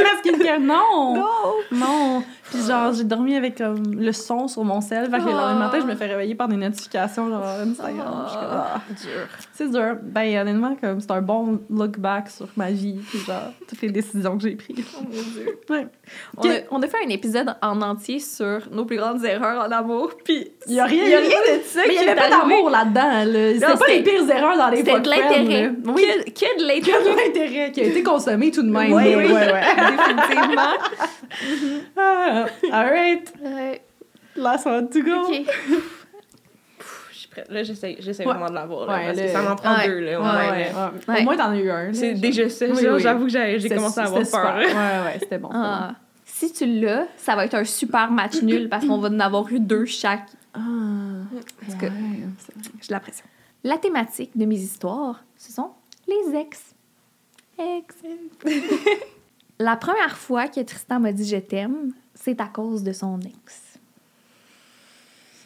ma skincare, non! Non! Puis genre, j'ai dormi avec comme, le son sur mon sel. Fait que le lendemain matin, je me fais réveiller par des notifications genre Instagram. Suis comme, ah, C'est dur. Ben honnêtement, comme c'est un bon look back sur ma vie. Puis genre, toutes les décisions que j'ai prises. Ouais. On a, on a fait un épisode en entier sur nos plus grandes erreurs en amour. Puis Il y a rien, il y a rien de ça Mais il y avait pas d'amour là-dedans. Là. C'était pas les pires erreurs dans les C'était de l'intérêt. Oui. Que, que de Que l'intérêt. de l'intérêt qui a été consommé tout de même. Oui, oui. Ouais. Définitivement. Ah, all right. Ouais, Last one to go. ok. Je suis prête. Là, j'essaie, j'essaie Ouais. vraiment de l'avoir, Ouais, parce le- que ça m'en prend Ouais. deux, là. Ouais, au moins, ouais, là. ouais. Ouais. Au moins, t'en as eu un. C'est déjà ça, Oui, oui. j'avoue que j'ai, commencé à avoir peur. Ouais, ouais, c'était bon. Ah. Si tu l'as, ça va être un super match nul parce qu'on va en avoir eu deux chaque. Ah. Parce que Ouais, c'est vrai. j'ai la pression. La thématique de mes histoires, ce sont les ex. Ex. la première fois que Tristan m'a dit je t'aime, c'est à cause de son ex.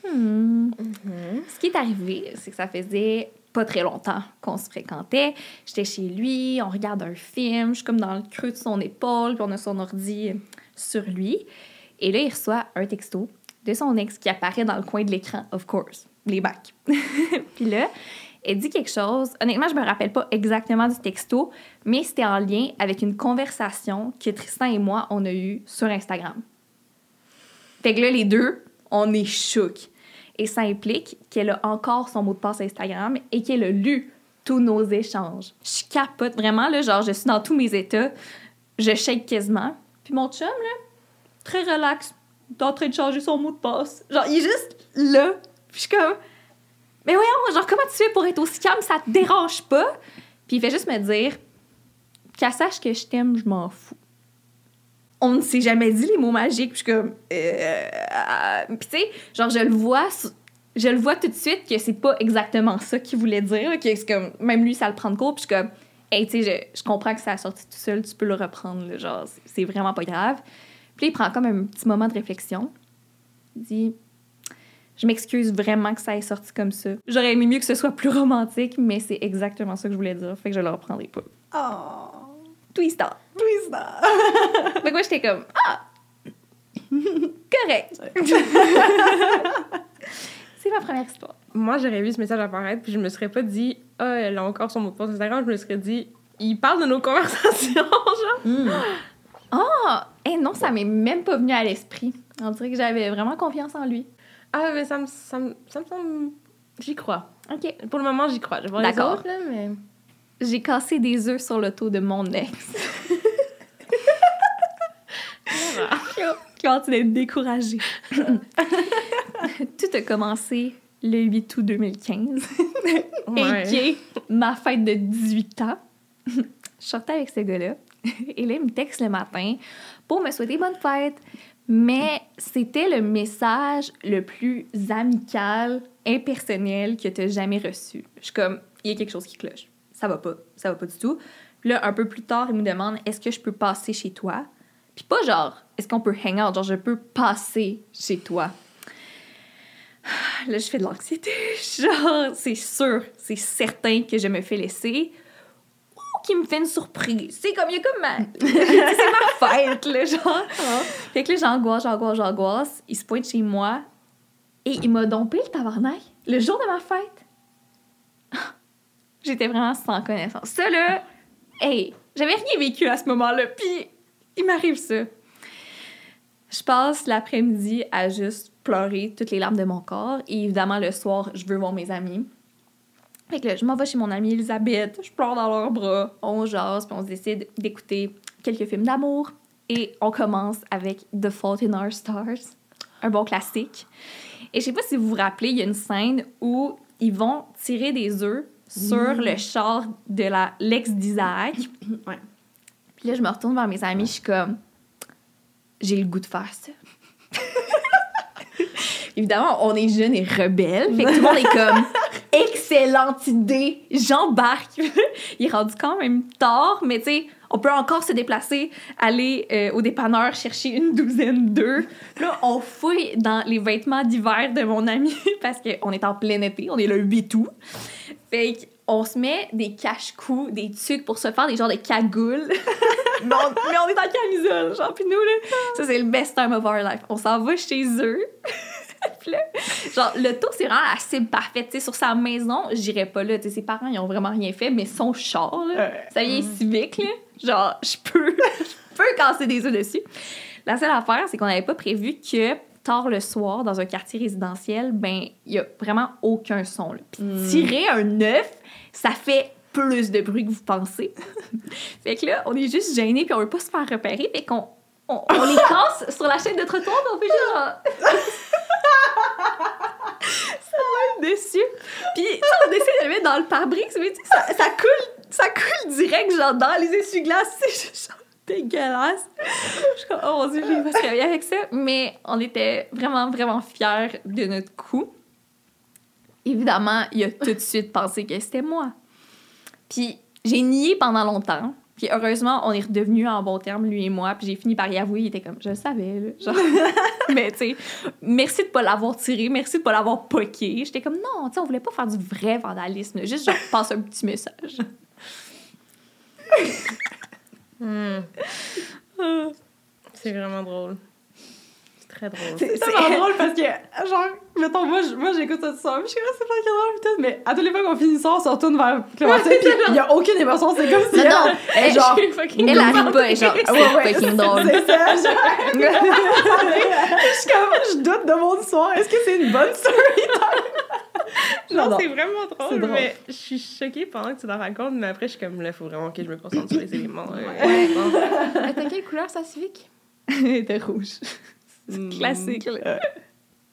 Hmm. Ce qui est arrivé, c'est que ça faisait pas très longtemps qu'on se fréquentait. J'étais chez lui, on regarde un film, je suis comme dans le creux de son épaule, puis on a son ordi sur lui. Et là, il reçoit un texto de son ex qui apparaît dans le coin de l'écran, of course, les bacs. puis là, elle dit quelque chose. Honnêtement, je me rappelle pas exactement du texto, mais c'était en lien avec une conversation que Tristan et moi, on a eue sur Instagram. Fait que là, les deux, on est chocs. Et ça implique qu'elle a encore son mot de passe Instagram et qu'elle a lu tous nos échanges. Je capote vraiment, là, genre, je suis dans tous mes états, je shake quasiment. Puis mon chum, là, très relax, en train de changer son mot de passe. Genre, il est juste là. Puis je suis comme, mais voyons, genre, comment tu fais pour être aussi calme, ça te dérange pas? Puis il fait juste me dire, qu'elle sache que je t'aime, je m'en fous. On ne s'est jamais dit les mots magiques. Puis je suis comme, euh, euh, Puis tu sais, genre, je le vois, je le vois tout de suite que c'est pas exactement ça qu'il voulait dire. c'est comme, même lui, ça le prend de court. Puis je suis comme, hey, tu sais, je, comprends que ça a sorti tout seul, tu peux le reprendre, genre, c'est- vraiment pas grave. Puis il prend comme un petit moment de réflexion. Il dit, je m'excuse vraiment que ça ait sorti comme ça. J'aurais aimé mieux que ce soit plus romantique, mais c'est exactement ça que je voulais dire. Fait que je le reprendrai pas. Oh. Twister. Twista. Fait que moi, j'étais comme, ah! Correct. c'est ma première histoire. Moi, j'aurais vu ce message apparaître, puis je me serais pas dit, ah, elle a encore son mot de passe Instagram. Je me serais dit, il parle de nos conversations, genre. Hmm. Ah! Eh non, ça m'est même pas venu à l'esprit. On dirait que j'avais vraiment confiance en lui. Ah, mais ça me, ça me, ça me semble. J'y crois. OK. Pour le moment, j'y crois. Je vais voir les D'accord. autres, là, mais. J'ai cassé des œufs sur le dos de mon ex. commence d'être découragée. Tout a commencé le 8 août 2015, Ouais. et qui ma fête de 18 ans. Je sortais avec ce gars-là, et là, il me texte le matin pour me souhaiter bonne fête. Mais c'était le message le plus amical, impersonnel que tu as jamais reçu. Je suis comme, il y a quelque chose qui cloche. Ça va pas. Ça va pas du tout. Puis là, un peu plus tard, il me demande, est-ce que je peux passer chez toi? Puis pas genre, est-ce qu'on peut hang out? Genre, je peux passer chez toi. Là, je fais de l'anxiété. Genre, c'est sûr, c'est certain que je me fais laisser. Ou qu'il me fait une surprise. C'est comme, il y a comme ma... c'est ma fête, là, genre. Fait que là, j'angoisse, j'angoisse, j'angoisse. Il se pointe chez moi et il m'a dompé le tabarnak le jour de ma fête. J'étais vraiment sans connaissance. Ça, là, hey, j'avais rien vécu à ce moment-là. Puis, il m'arrive ça. Je passe l'après-midi à juste pleurer toutes les larmes de mon corps. Et évidemment, le soir, je veux voir mes amis. Fait que là, je m'en vais chez mon amie Elisabeth, je pleure dans leurs bras, on jase, puis on se décide d'écouter quelques films d'amour. Et on commence avec The Fault in Our Stars, un bon classique. Et je sais pas si vous vous rappelez, il y a une scène où ils vont tirer des œufs sur le char de la l'ex d'Isaac. Ouais. Puis là, je me retourne vers mes amis, je suis comme, j'ai le goût de faire ça. Évidemment, on est jeunes et rebelles. Fait que tout le monde est comme, excellente idée, j'embarque. Il est rendu quand même tard, mais tu sais, on peut encore se déplacer, aller euh, au dépanneur chercher une douzaine d'œufs. Là, on fouille dans les vêtements d'hiver de mon ami parce qu'on est en plein été, on est le 8 août. Fait qu'on se met des cache-coups, des trucs pour se faire des genres de cagoules. mais, on, mais on est en camisole, genre, pis nous, là, ça, c'est le best time of our life. On s'en va chez eux. Puis là, genre, le tour, c'est vraiment assez parfait. Tu sais, sur sa maison, j'irais pas là. Tu sais, ses parents, ils ont vraiment rien fait, mais son char, là, ça vient civique, là. Genre, je peux, je peux casser des œufs dessus. La seule affaire, c'est qu'on n'avait pas prévu que tard le soir, dans un quartier résidentiel, ben, il y a vraiment aucun son, là. Puis tirer un œuf, ça fait plus de bruit que vous pensez. fait que là, on est juste gênés, puis on veut pas se faire repérer, fait qu'on on, on les casse sur la chaîne de trottoir, puis on fait juste genre... ça va dessus. Puis, on essaie de le mettre dans le pare-brise, mais ça, coule, ça coule direct, genre, dans les essuie-glaces. C'est dégueulasse. Je suis comme, oh mon dieu, j'ai pas travailler avec ça. Mais on était vraiment, vraiment fiers de notre coup. Évidemment, il a tout de suite pensé que c'était moi. Puis, j'ai nié pendant longtemps. Puis heureusement, on est redevenus en bon terme, lui et moi. Puis j'ai fini par y avouer. Il était comme, je le savais, là. Genre, mais tu sais, merci de pas l'avoir tiré, merci de pas l'avoir poqué. J'étais comme, non, tu sais, on voulait pas faire du vrai vandalisme. Juste, genre, passer un petit message. Hmm. C'est vraiment drôle. C'est très drôle. C'est tellement drôle parce que, genre, mettons, moi, moi j'écoute ça puis je suis comme, c'est pas que drôle, putain, mais à tous les fois qu'on finit soir, on se retourne vers Clémentine, puis il y a aucune émotion, c'est comme si Non, elle, non, elle est elle- genre, fucking Elle arrive pas, elle est genre, Ah c'est fucking drôle. c'est ça, genre, je suis comme, je doute de mon soir, est-ce que c'est une bonne story? Non, J'adore. c'est vraiment C'est drôle, drôle. mais je suis choquée pendant que tu la racontes, mais après, je suis comme, là, faut vraiment que je me concentre sur les éléments. euh, Ouais. t'as quelle couleur, ça civique? Elle était rouge. Hmm. Classique, là.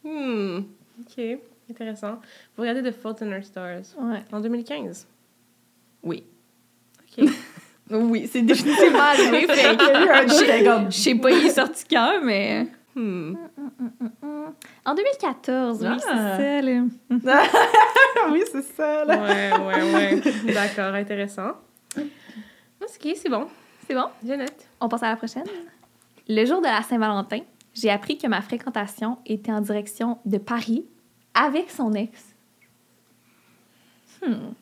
Hmm. Ok, intéressant. Vous regardez The Fault in Our Stars Ouais. en 2015. Oui. Ok. Oui, c'est définitivement arrivé. fait que- Je sais pas, il est sorti quand, mais. Hmm. En 2014, oui, Ah. c'est ça, là. oui, c'est ça, là. Ouais, ouais, ouais. D'accord, intéressant. Ok, c'est bon. C'est bon? Je note. On passe à la prochaine. Le jour de la Saint-Valentin, j'ai appris que ma fréquentation était en direction de Paris avec son ex. Hmm.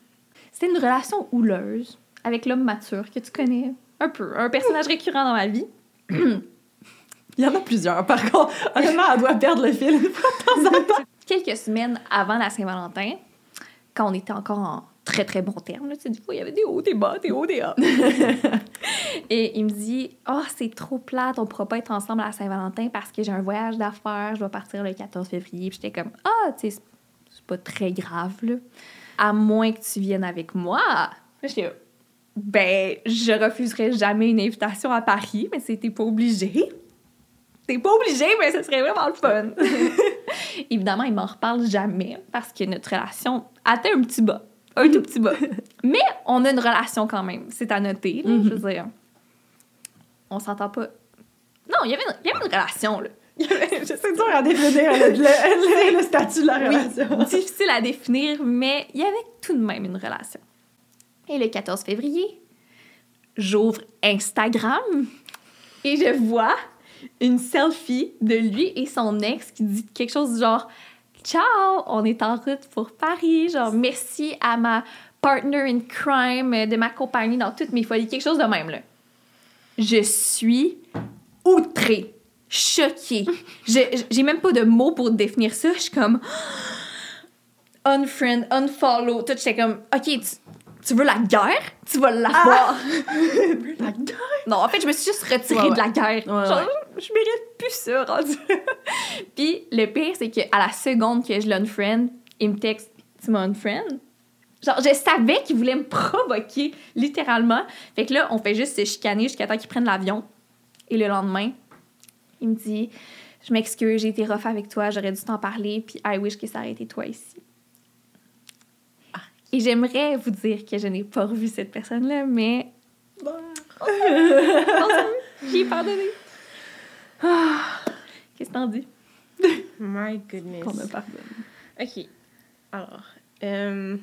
C'était une relation houleuse avec l'homme mature que tu connais. Un peu. Un personnage récurrent dans ma vie. Il y en a plusieurs, par contre. Honnêtement, elle doit perdre le fil de temps en temps. Quelques semaines avant la Saint-Valentin, quand on était encore en très très bon terme, là, tu sais, des fois il y avait des hauts, des bas, des hauts, des bas. Et il me dit Oh, c'est trop plate, on pourra pas être ensemble à Saint-Valentin parce que j'ai un voyage d'affaires, je dois partir le 14 février. Puis j'étais comme Ah, tu sais, c'est- pas très grave, là. À moins que tu viennes avec moi. J'étais Ben, je refuserai jamais une invitation à Paris, mais c'était pas obligé. T'es pas obligé, mais ce serait vraiment le fun. Évidemment, il m'en reparle jamais parce que notre relation atteint un petit bas. Un tout petit bas. Mais on a une relation quand même. C'est à noter, là, je veux dire. On s'entend pas. Non, il y avait une, il y avait une relation, là. C'est dur à définir le, le- le- le statut de la Oui, relation. difficile à définir, mais il y avait tout de même une relation. Et le 14 février, j'ouvre Instagram et je vois une selfie de lui et son ex qui dit quelque chose du genre Ciao, on est en route pour Paris. Genre, merci à ma partner in crime de m'accompagner dans toutes mes folies. Quelque chose de même, là. Je suis outrée, choquée. J'ai même pas de mots pour définir ça. Je suis comme unfriend, unfollow. Tout, j'étais comme, OK, tu, tu veux la guerre? Tu vas l'avoir. La gueule. Non, en fait, je me suis juste retirée ouais. de la guerre. Ouais, Genre, ouais. je mérite plus ça, rendu. Puis le pire, c'est qu'à la seconde que je l'unfriend, il me texte Tu m'as unfriend? Genre, je savais qu'il voulait me provoquer, littéralement. Fait que là, on fait juste se chicaner jusqu'à temps qu'il prenne l'avion. Et le lendemain, il me dit Je m'excuse, j'ai été rough avec toi, j'aurais dû t'en parler, puis I wish que ça aurait été toi ici. Et j'aimerais vous dire que je n'ai pas revu cette personne-là, mais j'ai pardonné. Qu'est-ce que t'en dis? My goodness. Qu'on me pardonne. Ok. Alors, euh,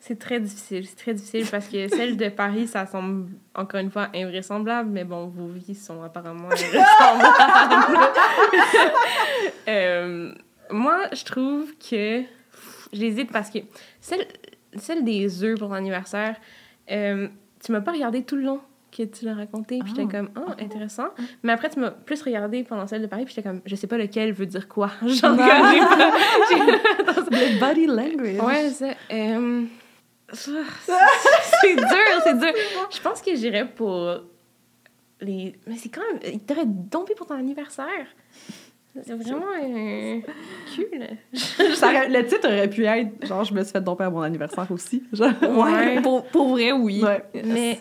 c'est très difficile. C'est très difficile parce que celle de Paris, ça semble encore une fois invraisemblable, mais bon, vos vies sont apparemment invraisemblables. Euh, moi, je trouve que j'hésite parce que celle, celle des œufs pour l'anniversaire, euh, tu m'as pas regardé tout le long que tu l'as raconté, puis j'étais Ah. comme, oh, intéressant. Mais après, tu m'as plus regardé pendant celle de Paris, puis j'étais comme, je sais pas lequel veut dire quoi. Genre, que j'ai pas- Le body language. Ouais, c'est. euh, c'est dur, c'est dur. Je pense que j'irais pour les. Mais c'est quand même. Il t'aurait dompé pour ton anniversaire. C'est vraiment euh, cool. Le titre aurait pu être genre je me suis fait domper à mon anniversaire aussi. Genre, Ouais. Pour, pour vrai, oui. Ouais. Mais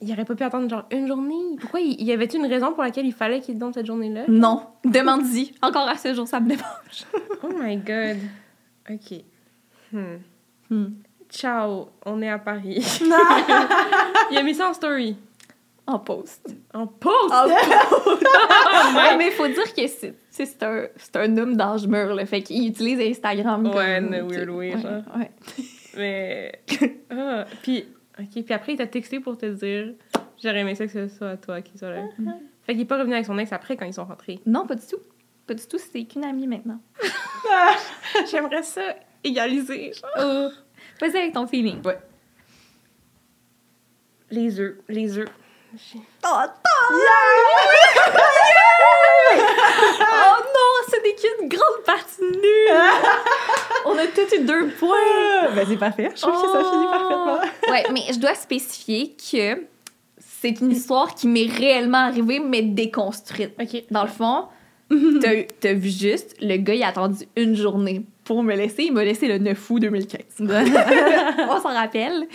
il aurait pas pu attendre genre une journée? Pourquoi il y avait une raison pour laquelle il fallait qu'il dompe cette journée-là? Non. Demande-y. Encore à ce jour, ça me démange. Oh my god. Ok. Hmm. Hmm. Ciao, on est à Paris. il a mis ça en story. En post. En post! Ouais, mais il faut dire que c'est un, c'est un homme d'âge mûr, là. Fait qu'il utilise Instagram comme... Ouais, a weird way, ouais, genre. ouais. Mais. Ah, puis, ok, puis après, il t'a texté pour te dire J'aurais aimé ça que ce soit toi qui soit là. Fait qu'il est pas revenu avec son ex après quand ils sont rentrés. Non, pas du tout. Pas du tout, c'est qu'une amie maintenant. J'aimerais ça égaliser. genre. Oh. Vas-y avec ton feeling. Les œufs, les œufs. Oh, oh non, ce n'est qu'une grande partie nulle. On a tous eu deux points. Ah, ben c'est parfait. Je trouve que ça finit Oh. parfaitement. Ouais, mais je dois spécifier que c'est une histoire qui m'est réellement arrivée, mais déconstruite. Ok. Dans le fond, t'as vu juste, le gars, il a attendu une journée pour me laisser. Il m'a laissé le 9 août 2015. On s'en rappelle.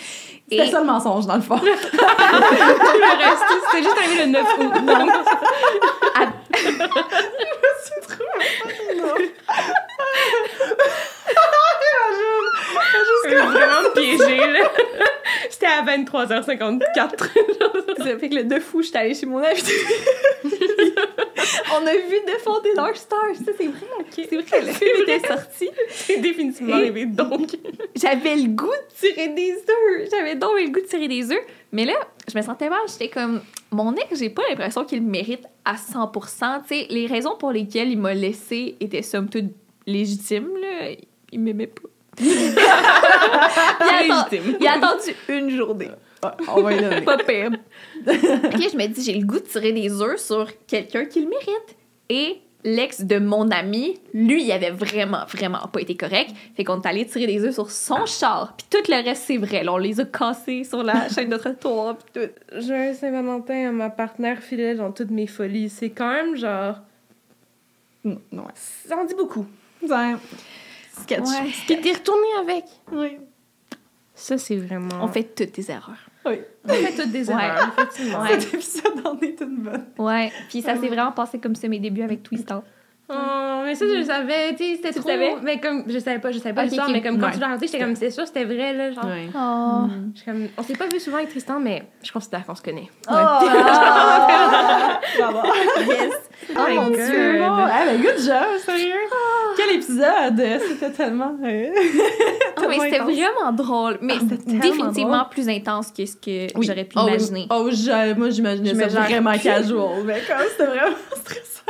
C'était ça le mensonge, dans le fond. Le reste, c'était juste arrivé le 9 août. Donc, c'est vraiment piégé, là. C'était à 23h54. ça fait que le 9 août, j'étais allée chez mon ami. On a vu défonder Dark Star. Ça, c'est vrai. C'est vrai, le film était sorti. C'est définitivement arrivé, donc. J'avais le goût de tirer des œufs. J'avais donc le goût de tirer des œufs. Mais là, je me sentais mal. J'étais comme, mon ex, j'ai pas l'impression qu'il mérite à 100 Tu sais, les raisons pour lesquelles il m'a laissé étaient somme toute légitimes. Là. Il m'aimait pas. Il, a il attendu une journée. Ouais, on va y donner. Pas pire. Puis je me dis, j'ai le goût de tirer des œufs sur quelqu'un qui le mérite. Et l'ex de mon ami, lui, il avait vraiment, vraiment pas été correct. Fait qu'on est allé tirer des œufs sur son char. Puis tout le reste, c'est vrai. Là, on les a cassés sur la chaîne de trottoir. Puis tout. J'ai un Saint-Valentin à ma partenaire fidèle dans toutes mes folies. C'est quand même genre. Mm, ouais. Ça en dit beaucoup. Ouais. Sketch. Ouais. Puis t'es retourné avec. Oui. Ça, c'est vraiment. On fait toutes des erreurs. Oui. On fait toutes des Ouais. erreurs, effectivement. Ouais. Cet épisode en est une bonne. Ouais, puis ça s'est vraiment passé comme ça mes débuts avec Twister. Oh, mais ça, je le savais, tu sais, c'était trop... savais? Mais comme, je savais pas, je savais pas Ok, l'histoire, mais comme quand Ouais. tu l'as raconté, j'étais comme, c'est sûr, c'était vrai, là, genre... Ouais. Oh. Je comme, on s'est pas vu souvent avec Tristan, mais je considère qu'on se connaît. Bravo. yes. Oh mon God. dieu. Ah, ben, good job, sérieux. Quel épisode! C'était tellement. euh, Ah, mais c'était vraiment drôle, mais Ah, c'était tellement définitivement drôle. plus intense que ce que Oui. j'aurais pu Oh, oui. imaginer. Oh, j'ai- moi, j'imaginais Je ça vraiment casual, mais comme c'était vraiment stressant.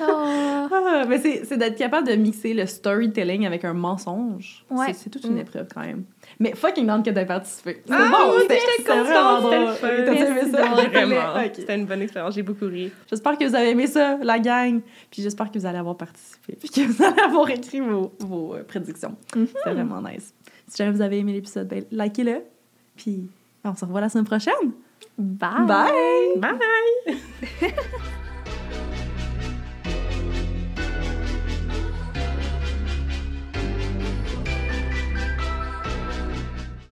Oh. Ah, mais c'est d'être capable de mixer le storytelling avec un mensonge. Ouais. C'est- toute une Mm. épreuve quand même. Mais fucking grande que t'aies participé. C'est Ah, bon, oui, c'était j'étais c'était contente, vraiment drôle. Vraiment. C'était une bonne expérience, j'ai beaucoup ri. J'espère que vous avez aimé ça, la gang. Puis j'espère que vous allez avoir participé. Puis que vous allez avoir écrit vos, vos euh, prédictions. Mhm. C'était vraiment nice. Si jamais vous avez aimé l'épisode, ben, likez-le. Puis on se revoit la semaine prochaine. Bye. Bye! Bye!